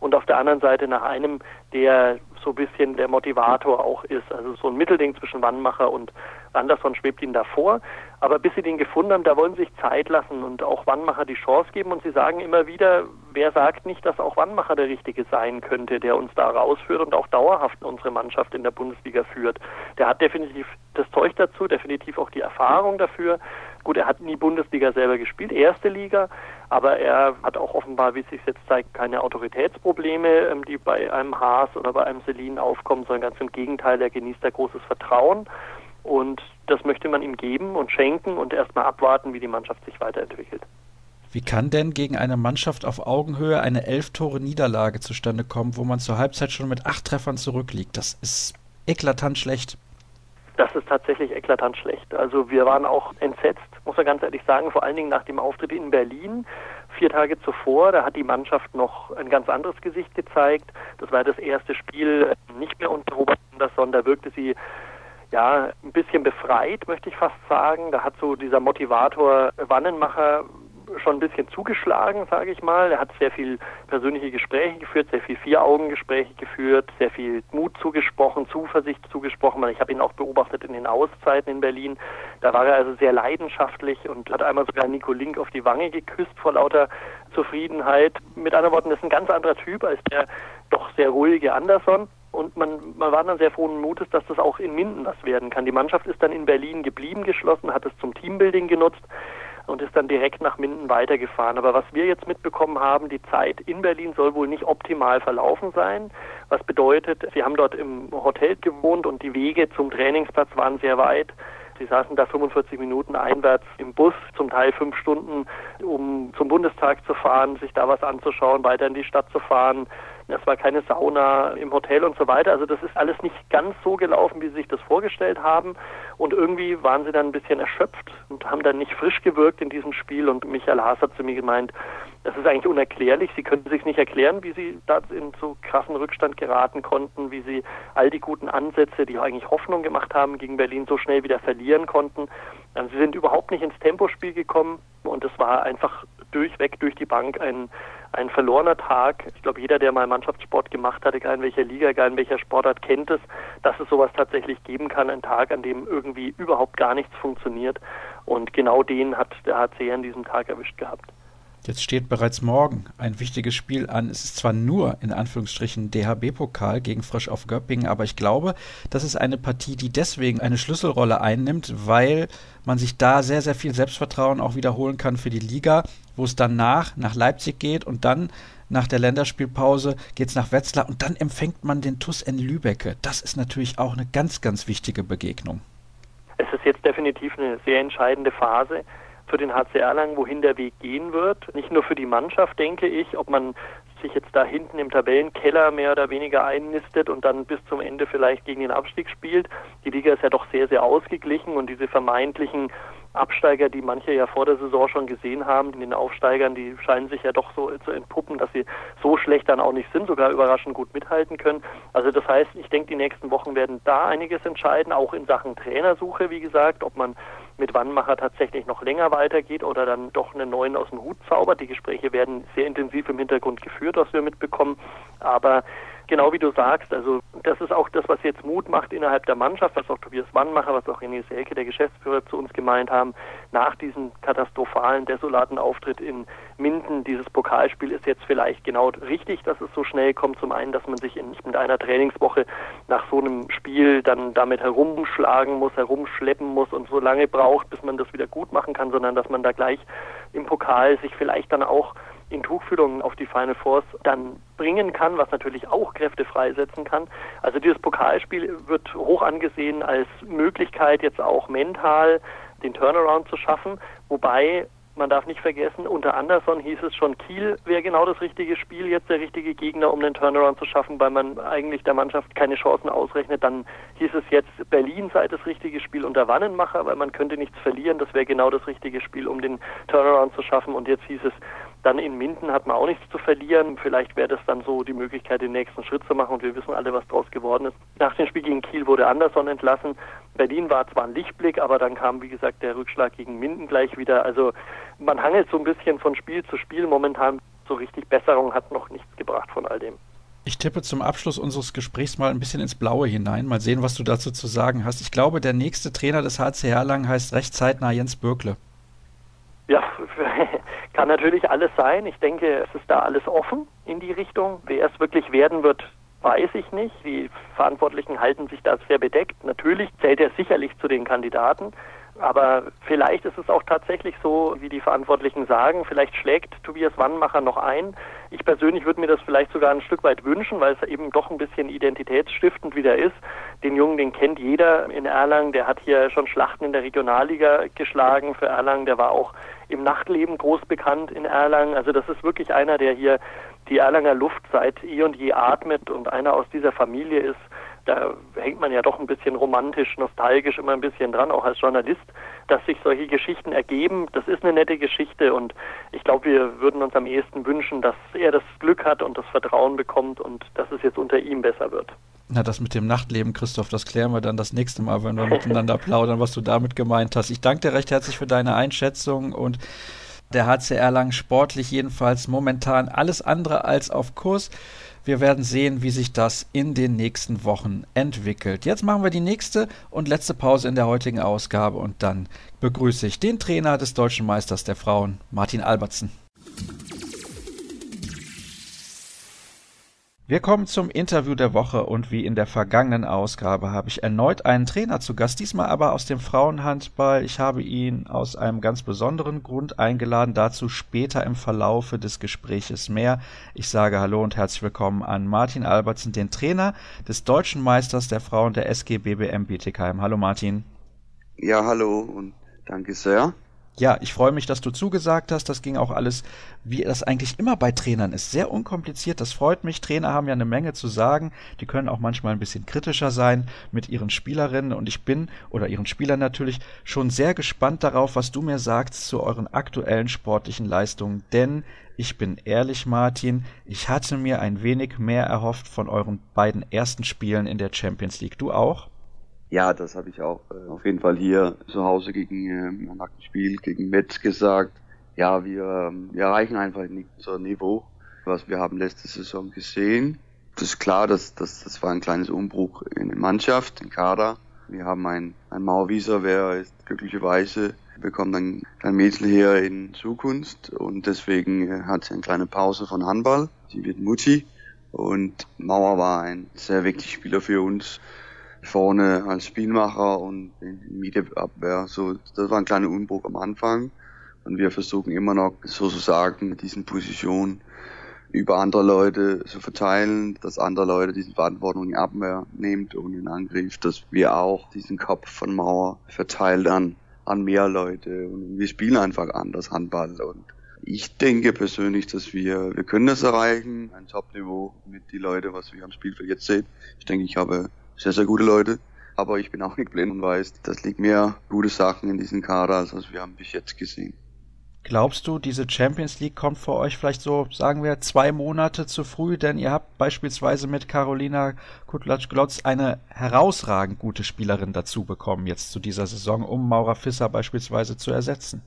und auf der anderen Seite nach einem, der so ein bisschen der Motivator auch ist. Also so ein Mittelding zwischen Wannmacher und Andersson schwebt ihnen davor. Aber bis sie den gefunden haben, da wollen sie sich Zeit lassen und auch Wannmacher die Chance geben. Und sie sagen immer wieder, wer sagt nicht, dass auch Wannmacher der Richtige sein könnte, der uns da rausführt und auch dauerhaft unsere Mannschaft in der Bundesliga führt. Der hat definitiv das Zeug dazu, definitiv auch die Erfahrung dafür. Gut, er hat nie Bundesliga selber gespielt, erste Liga, aber er hat auch offenbar, wie es sich jetzt zeigt, keine Autoritätsprobleme, ähm, die bei einem Haas oder bei einem Selin aufkommen, sondern ganz im Gegenteil, er genießt da großes Vertrauen. Und das möchte man ihm geben und schenken und erstmal abwarten, wie die Mannschaft sich weiterentwickelt. Wie kann denn gegen eine Mannschaft auf Augenhöhe eine elf Tore Niederlage zustande kommen, wo man zur Halbzeit schon mit acht Treffern zurückliegt? Das ist eklatant schlecht. Das ist tatsächlich eklatant schlecht. Also wir waren auch entsetzt, muss man ganz ehrlich sagen, vor allen Dingen nach dem Auftritt in Berlin. Vier Tage zuvor, da hat die Mannschaft noch ein ganz anderes Gesicht gezeigt. Das war das erste Spiel nicht mehr unter Robert Andersson, da wirkte sie ja, ein bisschen befreit, möchte ich fast sagen. Da hat so dieser Motivator Wannenmacher schon ein bisschen zugeschlagen, sage ich mal. Er hat sehr viel persönliche Gespräche geführt, sehr viel Vier-Augen-Gespräche geführt, sehr viel Mut zugesprochen, Zuversicht zugesprochen. Ich habe ihn auch beobachtet in den Auszeiten in Berlin. Da war er also sehr leidenschaftlich und hat einmal sogar Nico Link auf die Wange geküsst vor lauter Zufriedenheit. Mit anderen Worten, das ist ein ganz anderer Typ als der doch sehr ruhige Anderson und man, man war dann sehr frohen Mutes, dass das auch in Minden was werden kann. Die Mannschaft ist dann in Berlin geblieben, geschlossen, hat es zum Teambuilding genutzt. Und ist dann direkt nach Minden weitergefahren. Aber was wir jetzt mitbekommen haben, die Zeit in Berlin soll wohl nicht optimal verlaufen sein. Was bedeutet, sie haben dort im Hotel gewohnt und die Wege zum Trainingsplatz waren sehr weit. Sie saßen da 45 Minuten einwärts im Bus, zum Teil fünf Stunden, um zum Bundestag zu fahren, sich da was anzuschauen, weiter in die Stadt zu fahren. Es war keine Sauna im Hotel und so weiter. Also das ist alles nicht ganz so gelaufen, wie sie sich das vorgestellt haben. Und irgendwie waren sie dann ein bisschen erschöpft und haben dann nicht frisch gewirkt in diesem Spiel. Und Michael Haas hat zu mir gemeint, das ist eigentlich unerklärlich. Sie können sich nicht erklären, wie sie da in so krassen Rückstand geraten konnten, wie sie all die guten Ansätze, die eigentlich Hoffnung gemacht haben, gegen Berlin so schnell wieder verlieren konnten. Also sie sind überhaupt nicht ins Tempospiel gekommen und es war einfach durchweg durch die Bank ein ein verlorener Tag. Ich glaube, jeder, der mal Mannschaftssport gemacht hat, egal in welcher Liga, egal in welcher Sportart, kennt es, dass es sowas tatsächlich geben kann, ein Tag, an dem irgendwie überhaupt gar nichts funktioniert. Und genau den hat der HC an diesem Tag erwischt gehabt. Jetzt steht bereits morgen ein wichtiges Spiel an. Es ist zwar nur in Anführungsstrichen DHB-Pokal gegen Frisch auf Göppingen, aber ich glaube, das ist eine Partie, die deswegen eine Schlüsselrolle einnimmt, weil man sich da sehr, sehr viel Selbstvertrauen auch wiederholen kann für die Liga, wo es danach nach Leipzig geht und dann nach der Länderspielpause geht es nach Wetzlar und dann empfängt man den TUS in Lübecke. Das ist natürlich auch eine ganz, ganz wichtige Begegnung. Es ist jetzt definitiv eine sehr entscheidende Phase für den HC Erlangen, wohin der Weg gehen wird. Nicht nur für die Mannschaft, denke ich, ob man sich jetzt da hinten im Tabellenkeller mehr oder weniger einnistet und dann bis zum Ende vielleicht gegen den Abstieg spielt. Die Liga ist ja doch sehr, sehr ausgeglichen und diese vermeintlichen Absteiger, die manche ja vor der Saison schon gesehen haben, in den Aufsteigern, die scheinen sich ja doch so zu entpuppen, dass sie so schlecht dann auch nicht sind, sogar überraschend gut mithalten können. Also das heißt, ich denke, die nächsten Wochen werden da einiges entscheiden, auch in Sachen Trainersuche, wie gesagt, ob man mit Wannmacher tatsächlich noch länger weitergeht oder dann doch einen neuen aus dem Hut zaubert. Die Gespräche werden sehr intensiv im Hintergrund geführt, was wir mitbekommen. Aber genau wie du sagst, also das ist auch das, was jetzt Mut macht innerhalb der Mannschaft, was auch Tobias Wannmacher, was auch René Selke, der Geschäftsführer, zu uns gemeint haben. Nach diesem katastrophalen, desolaten Auftritt in Minden, dieses Pokalspiel ist jetzt vielleicht genau richtig, dass es so schnell kommt. Zum einen, dass man sich nicht mit einer Trainingswoche nach so einem Spiel dann damit herumschlagen muss, herumschleppen muss und so lange braucht, bis man das wieder gut machen kann, sondern dass man da gleich im Pokal sich vielleicht dann auch in Tuchfühlungen auf die Final Force dann bringen kann, was natürlich auch Kräfte freisetzen kann. Also dieses Pokalspiel wird hoch angesehen als Möglichkeit, jetzt auch mental den Turnaround zu schaffen, wobei man darf nicht vergessen, unter Anderson hieß es schon, Kiel wäre genau das richtige Spiel, jetzt der richtige Gegner, um den Turnaround zu schaffen, weil man eigentlich der Mannschaft keine Chancen ausrechnet. Dann hieß es jetzt, Berlin sei das richtige Spiel unter Wannenmacher, weil man könnte nichts verlieren. Das wäre genau das richtige Spiel, um den Turnaround zu schaffen. Und jetzt hieß es, dann in Minden hat man auch nichts zu verlieren. Vielleicht wäre das dann so die Möglichkeit, den nächsten Schritt zu machen. Und wir wissen alle, was daraus geworden ist. Nach dem Spiel gegen Kiel wurde Anderson entlassen. Berlin war zwar ein Lichtblick, aber dann kam, wie gesagt, der Rückschlag gegen Minden gleich wieder. Also man hangelt so ein bisschen von Spiel zu Spiel. Momentan so richtig Besserung hat noch nichts gebracht von all dem. Ich tippe zum Abschluss unseres Gesprächs mal ein bisschen ins Blaue hinein. Mal sehen, was du dazu zu sagen hast. Ich glaube, der nächste Trainer des HC Erlangen heißt recht zeitnah Jens Bökle. Ja, kann natürlich alles sein. Ich denke, es ist da alles offen in die Richtung. Wer es wirklich werden wird, weiß ich nicht. Die Verantwortlichen halten sich da sehr bedeckt. Natürlich zählt er sicherlich zu den Kandidaten. Aber vielleicht ist es auch tatsächlich so, wie die Verantwortlichen sagen, vielleicht schlägt Tobias Wannmacher noch ein. Ich persönlich würde mir das vielleicht sogar ein Stück weit wünschen, weil es eben doch ein bisschen identitätsstiftend wieder ist. Den Jungen, den kennt jeder in Erlangen, der hat hier schon Schlachten in der Regionalliga geschlagen für Erlangen, der war auch im Nachtleben groß bekannt in Erlangen. Also das ist wirklich einer, der hier die Erlanger Luft seit eh und je atmet und einer aus dieser Familie ist da hängt man ja doch ein bisschen romantisch, nostalgisch immer ein bisschen dran, auch als Journalist, dass sich solche Geschichten ergeben. Das ist eine nette Geschichte und ich glaube, wir würden uns am ehesten wünschen, dass er das Glück hat und das Vertrauen bekommt und dass es jetzt unter ihm besser wird. Na, das mit dem Nachtleben, Christoph, das klären wir dann das nächste Mal, wenn wir miteinander plaudern, was du damit gemeint hast. Ich danke dir recht herzlich für deine Einschätzung und der HCR lang sportlich jedenfalls momentan alles andere als auf Kurs. Wir werden sehen, wie sich das in den nächsten Wochen entwickelt. Jetzt machen wir die nächste und letzte Pause in der heutigen Ausgabe und dann begrüße ich den Trainer des deutschen Meisters der Frauen, Martin Albertsen. Wir kommen zum Interview der Woche und wie in der vergangenen Ausgabe habe ich erneut einen Trainer zu Gast, diesmal aber aus dem Frauenhandball. Ich habe ihn aus einem ganz besonderen Grund eingeladen, dazu später im Verlaufe des Gespräches mehr. Ich sage Hallo und herzlich willkommen an Martin Albertsen, den Trainer des deutschen Meisters der Frauen der SG BBM Bietigheim. Hallo Martin. Ja, hallo und danke sehr. Ja, ich freue mich, dass du zugesagt hast. Das ging auch alles, wie das eigentlich immer bei Trainern ist, sehr unkompliziert. Das freut mich. Trainer haben ja eine Menge zu sagen. Die können auch manchmal ein bisschen kritischer sein mit ihren Spielerinnen. Und ich bin, oder ihren Spielern natürlich, schon sehr gespannt darauf, was du mir sagst zu euren aktuellen sportlichen Leistungen. Denn ich bin ehrlich, Martin, ich hatte mir ein wenig mehr erhofft von euren beiden ersten Spielen in der Champions League. Du auch? Ja, das habe ich auch äh, auf jeden Fall hier zu Hause gegen äh, ein Spiel gegen Metz gesagt. Ja, wir, ähm, wir erreichen einfach nicht unser Niveau, was wir haben letzte Saison gesehen. Das ist klar, dass, dass das war ein kleines Umbruch in der Mannschaft, im Kader. Wir haben ein, ein Mauerwieser, wer ist glücklicherweise bekommt ein, ein Mädel hier in Zukunft und deswegen äh, hat sie eine kleine Pause von Handball. Sie wird Mutti und Mauer war ein sehr wichtiger Spieler für uns vorne als Spielmacher und in Mieteabwehr. So, das war ein kleiner Umbruch am Anfang. Und wir versuchen immer noch sozusagen diesen Position über andere Leute zu verteilen, dass andere Leute diese Verantwortung in Abwehr nimmt und in Angriff, dass wir auch diesen Kopf von Mauer verteilt an, an mehr Leute und wir spielen einfach anders Handball und ich denke persönlich, dass wir, wir können das erreichen, ein Top-Niveau mit die Leute, was wir am Spielfeld jetzt sehen. Ich denke, ich habe sehr, sehr gute Leute. Aber ich bin auch nicht blind und weiß, das liegt mehr gute Sachen in diesem Kader, als was wir haben bis jetzt gesehen. Glaubst du, diese Champions League kommt für euch vielleicht so, sagen wir, zwei Monate zu früh? Denn ihr habt beispielsweise mit Carolina Kutlatsch-Glotz eine herausragend gute Spielerin dazu bekommen, jetzt zu dieser Saison, um Maura Fisser beispielsweise zu ersetzen.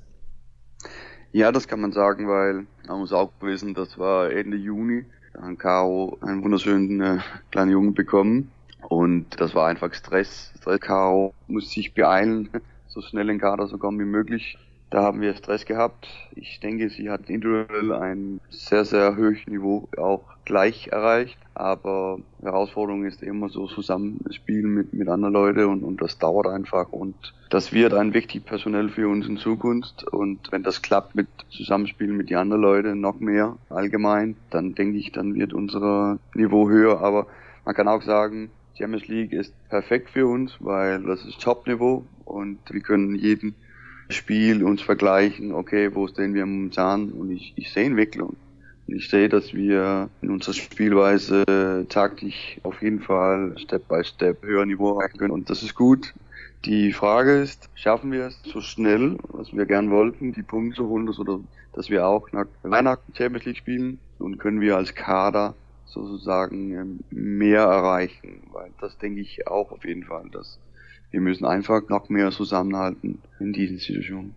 Ja, das kann man sagen, weil man muss auch wissen, das war Ende Juni. Da hat Caro einen wunderschönen äh, kleinen Jungen bekommen. Und das war einfach Stress. Stress. Caro muss sich beeilen, so schnell in Kader zu kommen wie möglich. Da haben wir Stress gehabt. Ich denke, sie hat individuell ein sehr, sehr hohes Niveau auch gleich erreicht. Aber Herausforderung ist immer so Zusammenspielen mit, mit anderen Leuten und, und das dauert einfach. Und das wird ein wichtig personell für uns in Zukunft. Und wenn das klappt mit Zusammenspielen mit den anderen Leuten noch mehr allgemein, dann denke ich, dann wird unser Niveau höher. Aber man kann auch sagen, Champions League ist perfekt für uns, weil das ist Top-Niveau und wir können jeden Spiel uns vergleichen, okay, wo stehen wir momentan und ich, ich sehe Entwicklung. Und ich sehe, dass wir in unserer Spielweise taktisch auf jeden Fall Step by Step höher Niveau erreichen können und das ist gut. Die Frage ist, schaffen wir es so schnell, was wir gern wollten, die Punkte zu holen, oder dass wir auch nach Weihnachten Champions League spielen und können wir als Kader sozusagen ähm, mehr erreichen, weil das denke ich auch auf jeden Fall, dass wir müssen einfach noch mehr zusammenhalten in diesen Situationen.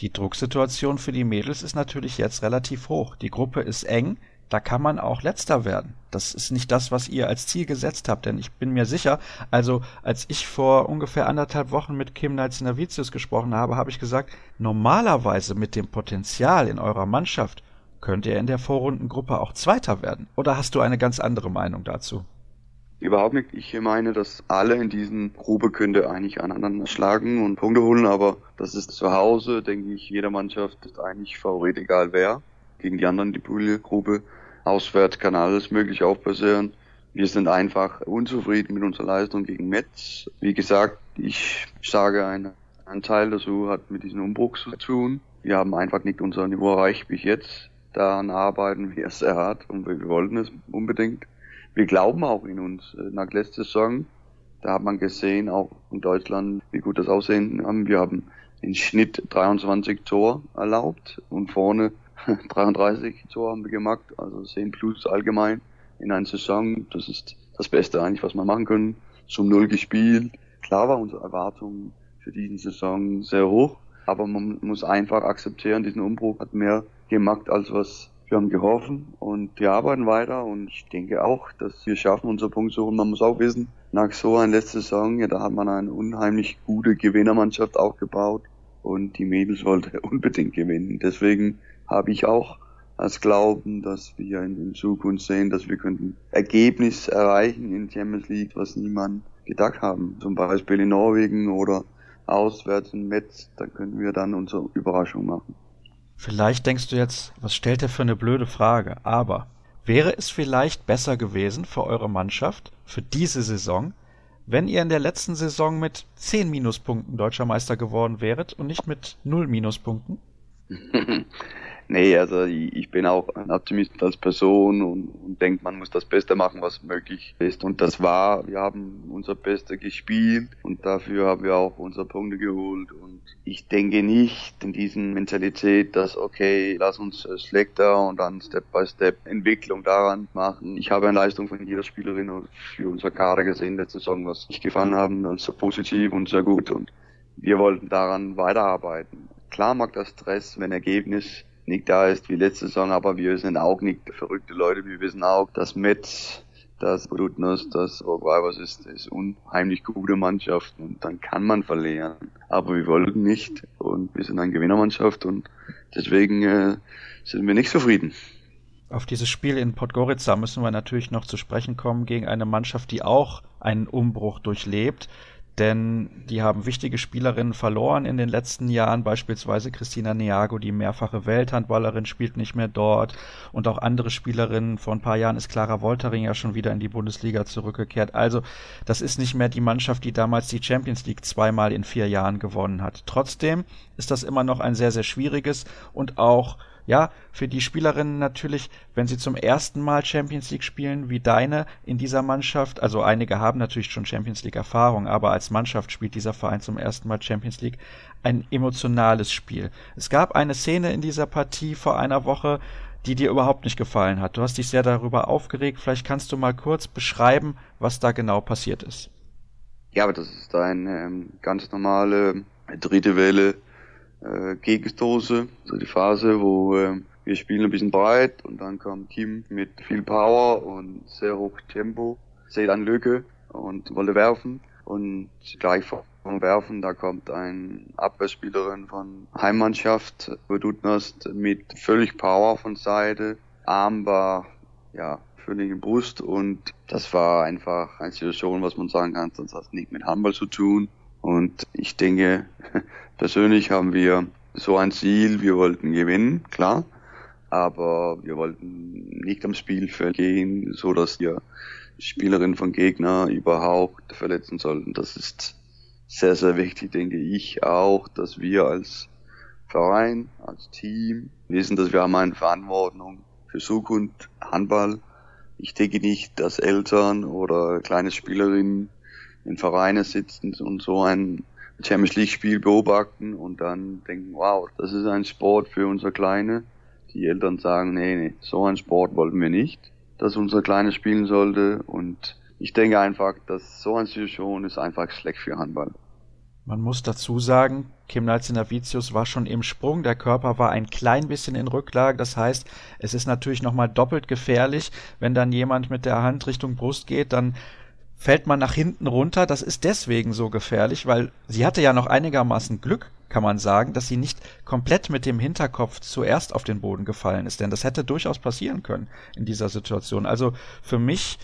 Die Drucksituation für die Mädels ist natürlich jetzt relativ hoch. Die Gruppe ist eng, da kann man auch letzter werden. Das ist nicht das, was ihr als Ziel gesetzt habt, denn ich bin mir sicher, also als ich vor ungefähr anderthalb Wochen mit Kim Navicius gesprochen habe, habe ich gesagt, normalerweise mit dem Potenzial in eurer Mannschaft könnte er in der Vorrundengruppe auch Zweiter werden? Oder hast du eine ganz andere Meinung dazu? Überhaupt nicht. Ich meine, dass alle in diesen Gruppe könnte eigentlich aneinander schlagen und Punkte holen, aber das ist zu Hause, denke ich, jeder Mannschaft ist eigentlich Favorit, egal wer. Gegen die anderen, die Poolgruppe. Auswärts kann alles möglich auch passieren. Wir sind einfach unzufrieden mit unserer Leistung gegen Metz. Wie gesagt, ich sage, ein, ein Teil dazu hat mit diesem Umbruch zu tun. Wir haben einfach nicht unser Niveau erreicht wie jetzt daran arbeiten wir sehr hart und wir wollten es unbedingt. Wir glauben auch in uns. Äh, nach letzter Saison, da hat man gesehen, auch in Deutschland, wie gut das Aussehen haben. Wir haben im Schnitt 23 Tor erlaubt und vorne 33 Tor haben wir gemacht, also 10 plus allgemein in einer Saison. Das ist das Beste eigentlich, was wir machen können. Zum Null gespielt. Klar war unsere Erwartung für diesen Saison sehr hoch, aber man muss einfach akzeptieren, diesen Umbruch hat mehr gemacht, als was wir haben geholfen und wir arbeiten weiter und ich denke auch, dass wir schaffen, unser Punkt zu holen. Man muss auch wissen, nach so einer letzten Saison, ja, da hat man eine unheimlich gute Gewinnermannschaft aufgebaut und die Mädels wollten unbedingt gewinnen. Deswegen habe ich auch als glauben, dass wir in, Zukunft sehen, dass wir könnten Ergebnis erreichen in Champions League, was niemand gedacht haben. Zum Beispiel in Norwegen oder auswärts in Metz, da können wir dann unsere Überraschung machen. Vielleicht denkst du jetzt, was stellt er für eine blöde Frage, aber wäre es vielleicht besser gewesen für eure Mannschaft, für diese Saison, wenn ihr in der letzten Saison mit 10 Minuspunkten deutscher Meister geworden wäret und nicht mit 0 Minuspunkten? Nee, also ich, bin auch ein Optimist als Person und, und denke, man muss das Beste machen, was möglich ist. Und das war, wir haben unser Beste gespielt und dafür haben wir auch unsere Punkte geholt. Und ich denke nicht in diesen Mentalität, dass okay, lass uns schlechter und dann Step by Step Entwicklung daran machen. Ich habe eine Leistung von jeder Spielerin für unser Kader gesehen letzte Saison, was ich gefallen haben, also positiv und sehr gut. Und wir wollten daran weiterarbeiten. Klar mag das Stress, wenn Ergebnis nicht da ist wie letzte Saison, aber wir sind auch nicht verrückte Leute. Wir wissen auch, dass Metz, das Brutnos, das Uruguay ist, ist unheimlich gute Mannschaft und dann kann man verlieren. Aber wir wollten nicht und wir sind eine Gewinnermannschaft und deswegen äh, sind wir nicht zufrieden. Auf dieses Spiel in Podgorica müssen wir natürlich noch zu sprechen kommen gegen eine Mannschaft, die auch einen Umbruch durchlebt denn die haben wichtige Spielerinnen verloren in den letzten Jahren, beispielsweise Christina Neago, die mehrfache Welthandballerin, spielt nicht mehr dort und auch andere Spielerinnen. Vor ein paar Jahren ist Clara Woltering ja schon wieder in die Bundesliga zurückgekehrt. Also das ist nicht mehr die Mannschaft, die damals die Champions League zweimal in vier Jahren gewonnen hat. Trotzdem ist das immer noch ein sehr, sehr schwieriges und auch ja, für die Spielerinnen natürlich, wenn sie zum ersten Mal Champions League spielen, wie deine in dieser Mannschaft, also einige haben natürlich schon Champions League Erfahrung, aber als Mannschaft spielt dieser Verein zum ersten Mal Champions League ein emotionales Spiel. Es gab eine Szene in dieser Partie vor einer Woche, die dir überhaupt nicht gefallen hat. Du hast dich sehr darüber aufgeregt. Vielleicht kannst du mal kurz beschreiben, was da genau passiert ist. Ja, aber das ist eine ähm, ganz normale dritte Welle äh, Gegenstoße, so die Phase, wo äh, wir spielen ein bisschen breit und dann kam Kim mit viel Power und sehr hoch Tempo, sieht eine Lücke und wollte werfen und gleich vom Werfen, da kommt ein Abwehrspielerin von Heimmannschaft, Dutnost, mit völlig Power von Seite, Arm war, ja, völlig in Brust und das war einfach eine Situation, was man sagen kann, das hat nichts mit Handball zu tun. Und ich denke, persönlich haben wir so ein Ziel, wir wollten gewinnen, klar, aber wir wollten nicht am Spielfeld gehen, so dass wir Spielerinnen von Gegner überhaupt verletzen sollten. Das ist sehr, sehr wichtig, denke ich auch, dass wir als Verein, als Team wissen, dass wir haben eine Verantwortung für Zukunft, Handball. Ich denke nicht, dass Eltern oder kleine Spielerinnen in Vereine sitzen und so ein Champions League Spiel beobachten und dann denken, wow, das ist ein Sport für unser Kleine. Die Eltern sagen, nee, nee, so ein Sport wollten wir nicht, dass unser Kleine spielen sollte und ich denke einfach, dass so eine Situation ist einfach schlecht für Handball. Man muss dazu sagen, Kim Nalzinavicius war schon im Sprung, der Körper war ein klein bisschen in Rücklage, das heißt, es ist natürlich nochmal doppelt gefährlich, wenn dann jemand mit der Hand Richtung Brust geht, dann fällt man nach hinten runter. Das ist deswegen so gefährlich, weil sie hatte ja noch einigermaßen Glück, kann man sagen, dass sie nicht komplett mit dem Hinterkopf zuerst auf den Boden gefallen ist. Denn das hätte durchaus passieren können in dieser Situation. Also für mich,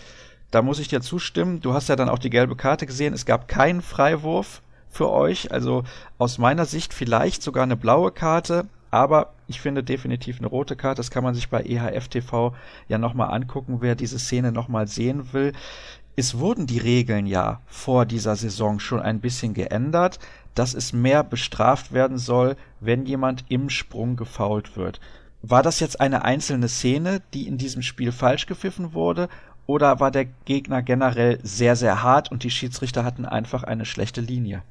da muss ich dir zustimmen. Du hast ja dann auch die gelbe Karte gesehen. Es gab keinen Freiwurf für euch. Also aus meiner Sicht vielleicht sogar eine blaue Karte. Aber ich finde definitiv eine rote Karte. Das kann man sich bei EHF TV ja nochmal angucken, wer diese Szene nochmal sehen will es wurden die Regeln ja vor dieser Saison schon ein bisschen geändert, dass es mehr bestraft werden soll, wenn jemand im Sprung gefault wird. War das jetzt eine einzelne Szene, die in diesem Spiel falsch gepfiffen wurde, oder war der Gegner generell sehr, sehr hart und die Schiedsrichter hatten einfach eine schlechte Linie?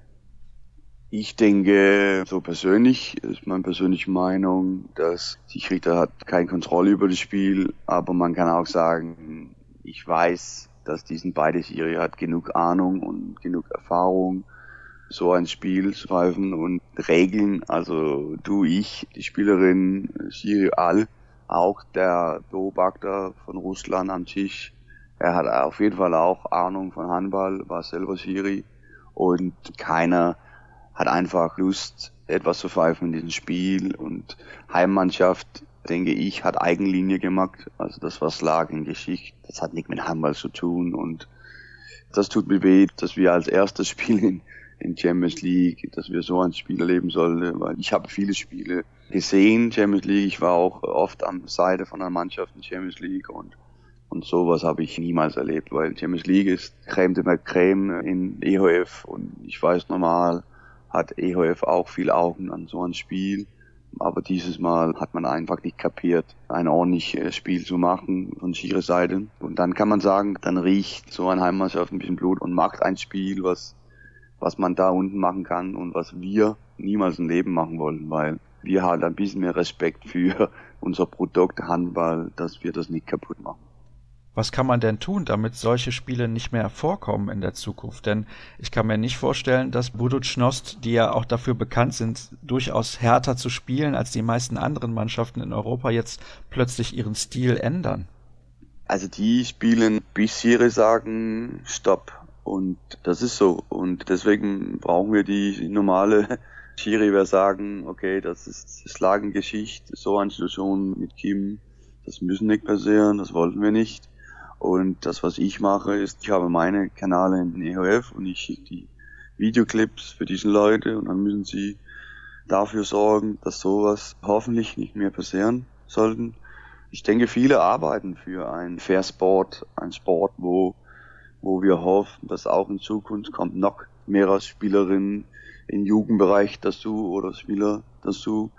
Ich denke, so persönlich ist meine persönliche Meinung, dass die Schiedsrichter hat keine Kontrolle über das Spiel, aber man kann auch sagen, ich weiß, dass diesen beide Siri hat genug Ahnung und genug Erfahrung, so ein Spiel zu pfeifen und Regeln, also du, ich, die Spielerin, Siri all, auch der Beobachter von Russland am Tisch, er hat auf jeden Fall auch Ahnung von Handball, war selber Siri. Und keiner hat einfach Lust, etwas zu pfeifen in diesem Spiel. Und Heimmannschaft denke ich, hat Eigenlinie gemacht. Also das was lag in Geschichte. Das hat nichts mit Handball zu tun und das tut mir weh, dass wir als erstes Spiel in, in Champions League, dass wir so ein Spiel erleben sollten, weil ich habe viele Spiele gesehen, Champions League. Ich war auch oft am Seite von einer Mannschaft in Champions League und und sowas habe ich niemals erlebt, weil Champions League ist Creme de la Creme in EHF und ich weiß normal hat EHF auch viel Augen an so ein Spiel. Aber dieses Mal hat man einfach nicht kapiert, ein ordentliches Spiel zu machen von Schieres Seite. Und dann kann man sagen, dann riecht so ein Heimmannschaft ein bisschen Blut und macht ein Spiel, was, was man da unten machen kann und was wir niemals im Leben machen wollen, weil wir halt ein bisschen mehr Respekt für unser Produkt Handball, dass wir das nicht kaputt machen. Was kann man denn tun, damit solche Spiele nicht mehr vorkommen in der Zukunft? Denn ich kann mir nicht vorstellen, dass Buducnost, die ja auch dafür bekannt sind, durchaus härter zu spielen als die meisten anderen Mannschaften in Europa, jetzt plötzlich ihren Stil ändern. Also die spielen, bis sie sagen, stopp. Und das ist so. Und deswegen brauchen wir die normale Schiri, wer sagen, okay, das ist Slagengeschichte, so eine Situation mit Kim, das müssen nicht passieren, das wollten wir nicht. Und das, was ich mache, ist, ich habe meine Kanäle in EHF und ich schicke die Videoclips für diese Leute und dann müssen sie dafür sorgen, dass sowas hoffentlich nicht mehr passieren sollten. Ich denke, viele arbeiten für ein Fair Sport, ein Sport, wo, wo wir hoffen, dass auch in Zukunft kommt noch mehr Spielerinnen im Jugendbereich dazu oder Spieler dazu,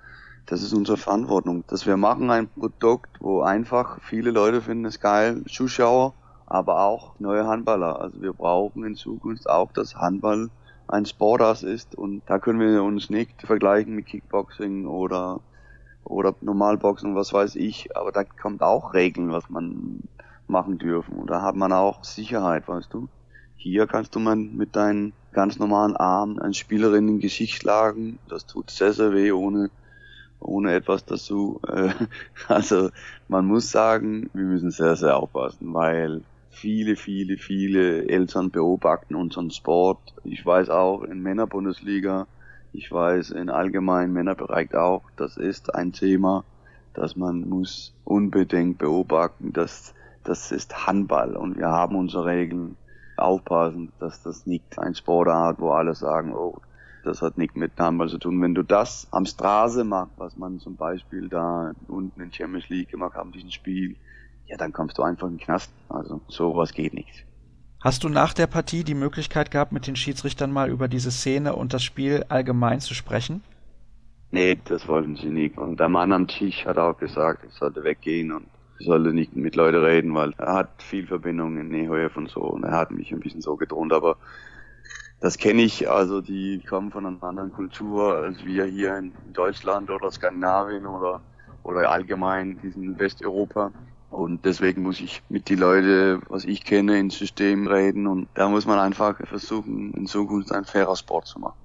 das ist unsere Verantwortung, dass wir machen ein Produkt, wo einfach viele Leute finden es geil, Zuschauer, aber auch neue Handballer. Also wir brauchen in Zukunft auch, dass Handball ein Sportart ist und da können wir uns nicht vergleichen mit Kickboxing oder oder Normalboxen, was weiß ich, aber da kommt auch Regeln, was man machen dürfen und da hat man auch Sicherheit, weißt du. Hier kannst du man mit deinen ganz normalen Armen ein Spielerin im Gesicht schlagen, das tut sehr, sehr weh, ohne ohne etwas dazu. Äh, also man muss sagen, wir müssen sehr, sehr aufpassen, weil viele, viele, viele Eltern beobachten unseren Sport. Ich weiß auch in Männerbundesliga, ich weiß in allgemeinen Männerbereich auch, das ist ein Thema, das man muss unbedingt beobachten. Das, das ist Handball und wir haben unsere Regeln. Aufpassen, dass das nicht ein Sportart, wo alle sagen, oh, das hat nichts mit Handball zu tun. Wenn du das am Straße machst, was man zum Beispiel da unten in Champions League gemacht haben, diesen Spiel, ja, dann kommst du einfach in den Knast. Also sowas geht nicht. Hast du nach der Partie die Möglichkeit gehabt, mit den Schiedsrichtern mal über diese Szene und das Spiel allgemein zu sprechen? Nee, das wollten sie nicht. Und der Mann am Tisch hat auch gesagt, ich sollte weggehen und ich sollte nicht mit Leuten reden, weil er hat viel Verbindung in Nehoef und so und er hat mich ein bisschen so gedroht, aber das kenne ich, also die kommen von einer anderen Kultur als wir hier in Deutschland oder Skandinavien oder, oder allgemein diesen Westeuropa. Und deswegen muss ich mit die Leute, was ich kenne, ins System reden und da muss man einfach versuchen, in Zukunft ein fairer Sport zu machen.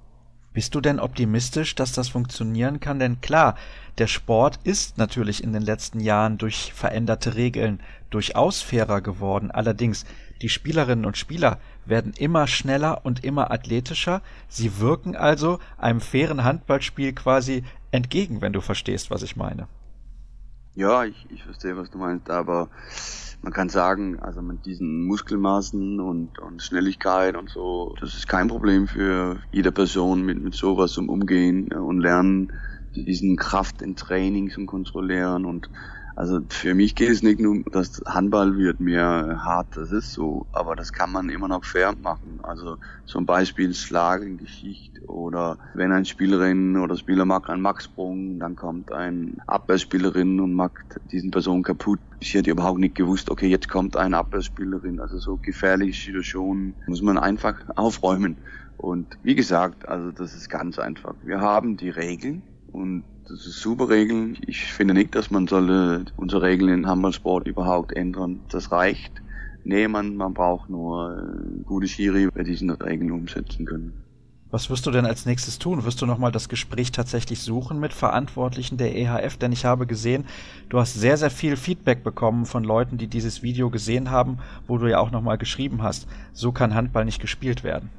Bist du denn optimistisch, dass das funktionieren kann? Denn klar, der Sport ist natürlich in den letzten Jahren durch veränderte Regeln durchaus fairer geworden. Allerdings, die Spielerinnen und Spieler werden immer schneller und immer athletischer. Sie wirken also einem fairen Handballspiel quasi entgegen, wenn du verstehst, was ich meine. Ja, ich, ich verstehe, was du meinst, aber man kann sagen, also mit diesen Muskelmaßen und, und Schnelligkeit und so, das ist kein Problem für jede Person mit, mit sowas zum Umgehen und Lernen, diesen Kraft in Trainings und kontrollieren und also für mich geht es nicht nur, dass Handball wird mehr hart, das ist so, aber das kann man immer noch fair machen. Also zum Beispiel Schlagengeschichte oder wenn ein Spielerin oder Spieler macht einen Maxsprung, dann kommt ein Abwehrspielerin und macht diesen Person kaputt. Sie hat überhaupt nicht gewusst, okay, jetzt kommt eine Abwehrspielerin. Also so gefährliche Situationen muss man einfach aufräumen. Und wie gesagt, also das ist ganz einfach. Wir haben die Regeln und das ist super Regeln. Ich finde nicht, dass man solle unsere Regeln in Handballsport überhaupt ändern. Das reicht. Nee, man, man braucht nur gute Schiri, die diese Regeln umsetzen können. Was wirst du denn als nächstes tun? Wirst du nochmal das Gespräch tatsächlich suchen mit Verantwortlichen der EHF? Denn ich habe gesehen, du hast sehr, sehr viel Feedback bekommen von Leuten, die dieses Video gesehen haben, wo du ja auch nochmal geschrieben hast, so kann Handball nicht gespielt werden.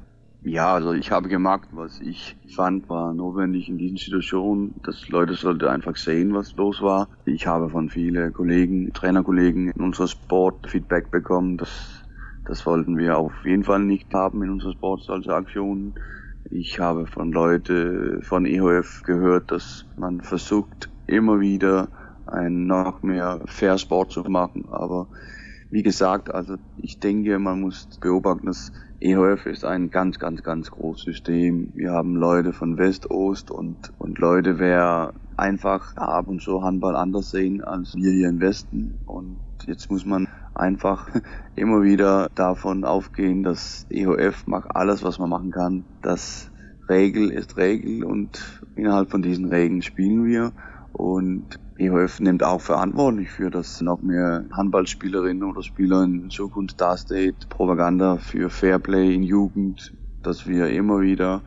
Ja, also ich habe gemacht, was ich fand, war notwendig in diesen Situationen. dass Leute sollten einfach sehen, was los war. Ich habe von vielen Kollegen, Trainerkollegen in unserer Sport Feedback bekommen. Das, das wollten wir auf jeden Fall nicht haben in unserer Sport, solche Aktionen. Ich habe von Leuten von EHF gehört, dass man versucht, immer wieder ein noch mehr Fair Sport zu machen. Aber wie gesagt, also ich denke, man muss beobachten, dass EHF ist ein ganz, ganz, ganz großes System. Wir haben Leute von West, Ost und, und Leute, wer einfach ab und zu Handball anders sehen als wir hier im Westen. Und jetzt muss man einfach immer wieder davon aufgehen, dass EHF macht alles, was man machen kann. Das Regel ist Regel und innerhalb von diesen Regeln spielen wir. Und EHF nimmt auch verantwortlich für, dass noch mehr Handballspielerinnen oder Spieler in Zukunft dasteht. Propaganda für Fairplay in Jugend, dass wir immer wieder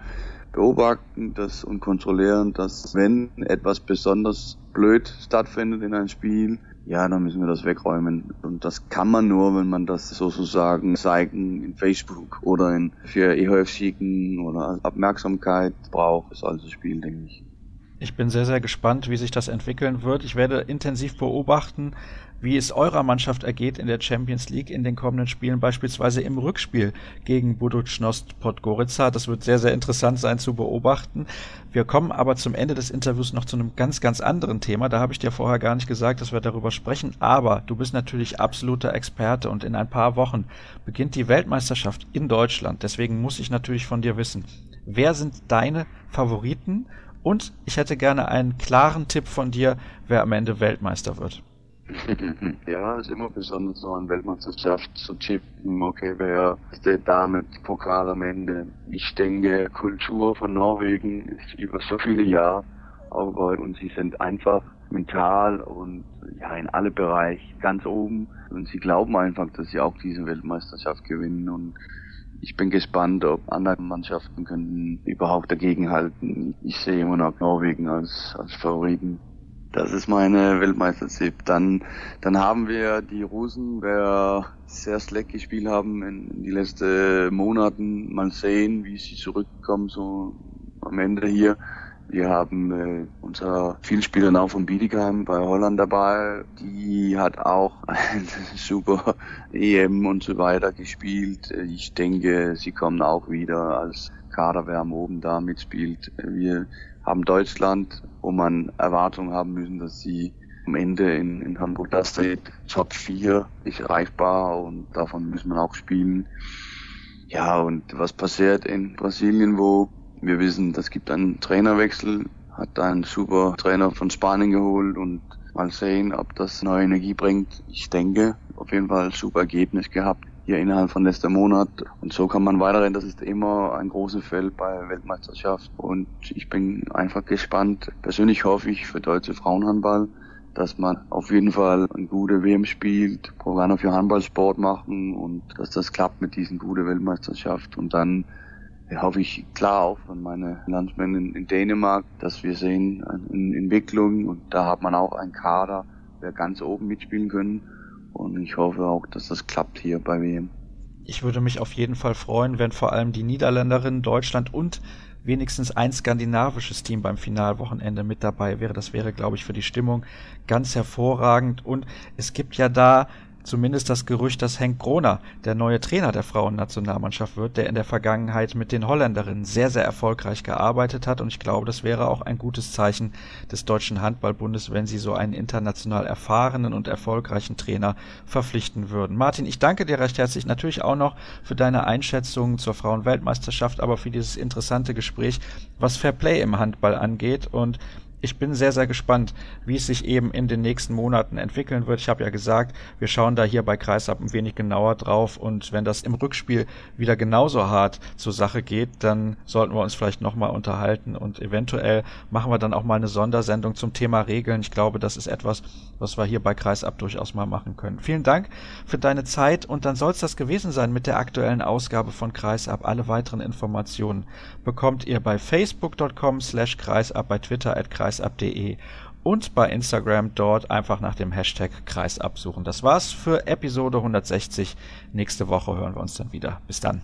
beobachten das und kontrollieren, dass wenn etwas besonders blöd stattfindet in einem Spiel, ja, dann müssen wir das wegräumen. Und das kann man nur, wenn man das sozusagen zeigen in Facebook oder in, für EHF schicken oder Aufmerksamkeit braucht, ist also Spiel, denke ich. Ich bin sehr, sehr gespannt, wie sich das entwickeln wird. Ich werde intensiv beobachten, wie es eurer Mannschaft ergeht in der Champions League in den kommenden Spielen, beispielsweise im Rückspiel gegen Budućnost Podgorica. Das wird sehr, sehr interessant sein zu beobachten. Wir kommen aber zum Ende des Interviews noch zu einem ganz, ganz anderen Thema. Da habe ich dir vorher gar nicht gesagt, dass wir darüber sprechen. Aber du bist natürlich absoluter Experte und in ein paar Wochen beginnt die Weltmeisterschaft in Deutschland. Deswegen muss ich natürlich von dir wissen, wer sind deine Favoriten und ich hätte gerne einen klaren Tipp von dir, wer am Ende Weltmeister wird. Ja, ist immer besonders so eine Weltmeisterschaft zu tippen, okay, wer steht da mit Pokal am Ende. Ich denke, Kultur von Norwegen ist über so viele Jahre aufgebaut und sie sind einfach mental und ja in alle Bereiche ganz oben und sie glauben einfach, dass sie auch diese Weltmeisterschaft gewinnen und ich bin gespannt, ob andere Mannschaften können überhaupt dagegenhalten. Ich sehe immer noch Norwegen als, als Favoriten. Das ist meine Weltmeistertipp. Dann, dann haben wir die Russen, wer sehr slack gespielt haben in, in die letzten Monaten. Mal sehen, wie sie zurückkommen, so am Ende hier. Wir haben äh, unser Vielspieler auch von Bietigheim bei Holland dabei. Die hat auch ein super EM und so weiter gespielt. Ich denke, sie kommen auch wieder als Kader, wer am oben da mitspielt. Wir haben Deutschland, wo man Erwartungen haben müssen, dass sie am Ende in, in Hamburg da steht. Top 4 ist erreichbar und davon müssen wir auch spielen. Ja, und was passiert in Brasilien, wo wir wissen, das gibt einen Trainerwechsel, hat einen super Trainer von Spanien geholt und mal sehen, ob das neue Energie bringt. Ich denke, auf jeden Fall super Ergebnis gehabt hier innerhalb von letzter Monat. Und so kann man weiterhin. Das ist immer ein großes Feld bei Weltmeisterschaft. Und ich bin einfach gespannt. Persönlich hoffe ich für deutsche Frauenhandball, dass man auf jeden Fall ein gute WM spielt, Programme für Handballsport machen und dass das klappt mit diesen guten Weltmeisterschaft. Und dann hoffe ich klar auch von meinen Landsmännern in, Dänemark, dass wir sehen eine Entwicklung und da hat man auch einen Kader, der ganz oben mitspielen können und ich hoffe auch, dass das klappt hier bei WM. Ich würde mich auf jeden Fall freuen, wenn vor allem die Niederländerinnen, Deutschland und wenigstens ein skandinavisches Team beim Finalwochenende mit dabei wäre. Das wäre, glaube ich, für die Stimmung ganz hervorragend. Und es gibt ja da zumindest das Gerücht, dass Henk Groner der neue Trainer der Frauennationalmannschaft wird, der in der Vergangenheit mit den Holländerinnen sehr, sehr erfolgreich gearbeitet hat. Und ich glaube, das wäre auch ein gutes Zeichen des Deutschen Handballbundes, wenn sie so einen international erfahrenen und erfolgreichen Trainer verpflichten würden. Martin, ich danke dir recht herzlich natürlich auch noch für deine Einschätzung zur Frauenweltmeisterschaft, aber für dieses interessante Gespräch, was Fair Play im Handball angeht. Und ich bin sehr, sehr gespannt, wie es sich eben in den nächsten Monaten entwickeln wird. Ich habe ja gesagt, wir schauen da hier bei Kreisab ein wenig genauer drauf und wenn das im Rückspiel wieder genauso hart zur Sache geht, dann sollten wir uns vielleicht nochmal unterhalten und eventuell machen wir dann auch mal eine Sondersendung zum Thema Regeln. Ich glaube, das ist etwas, was wir hier bei Kreisab durchaus mal machen können. Vielen Dank für deine Zeit und dann soll es das gewesen sein mit der aktuellen Ausgabe von Kreisab. Alle weiteren Informationen bekommt ihr bei facebook.com slash kreisab, bei Twitter at kreisab kreisab.de und bei Instagram dort einfach nach dem Hashtag Kreisab suchen. Das war's für Episode 160. Nächste Woche hören wir uns dann wieder. Bis dann.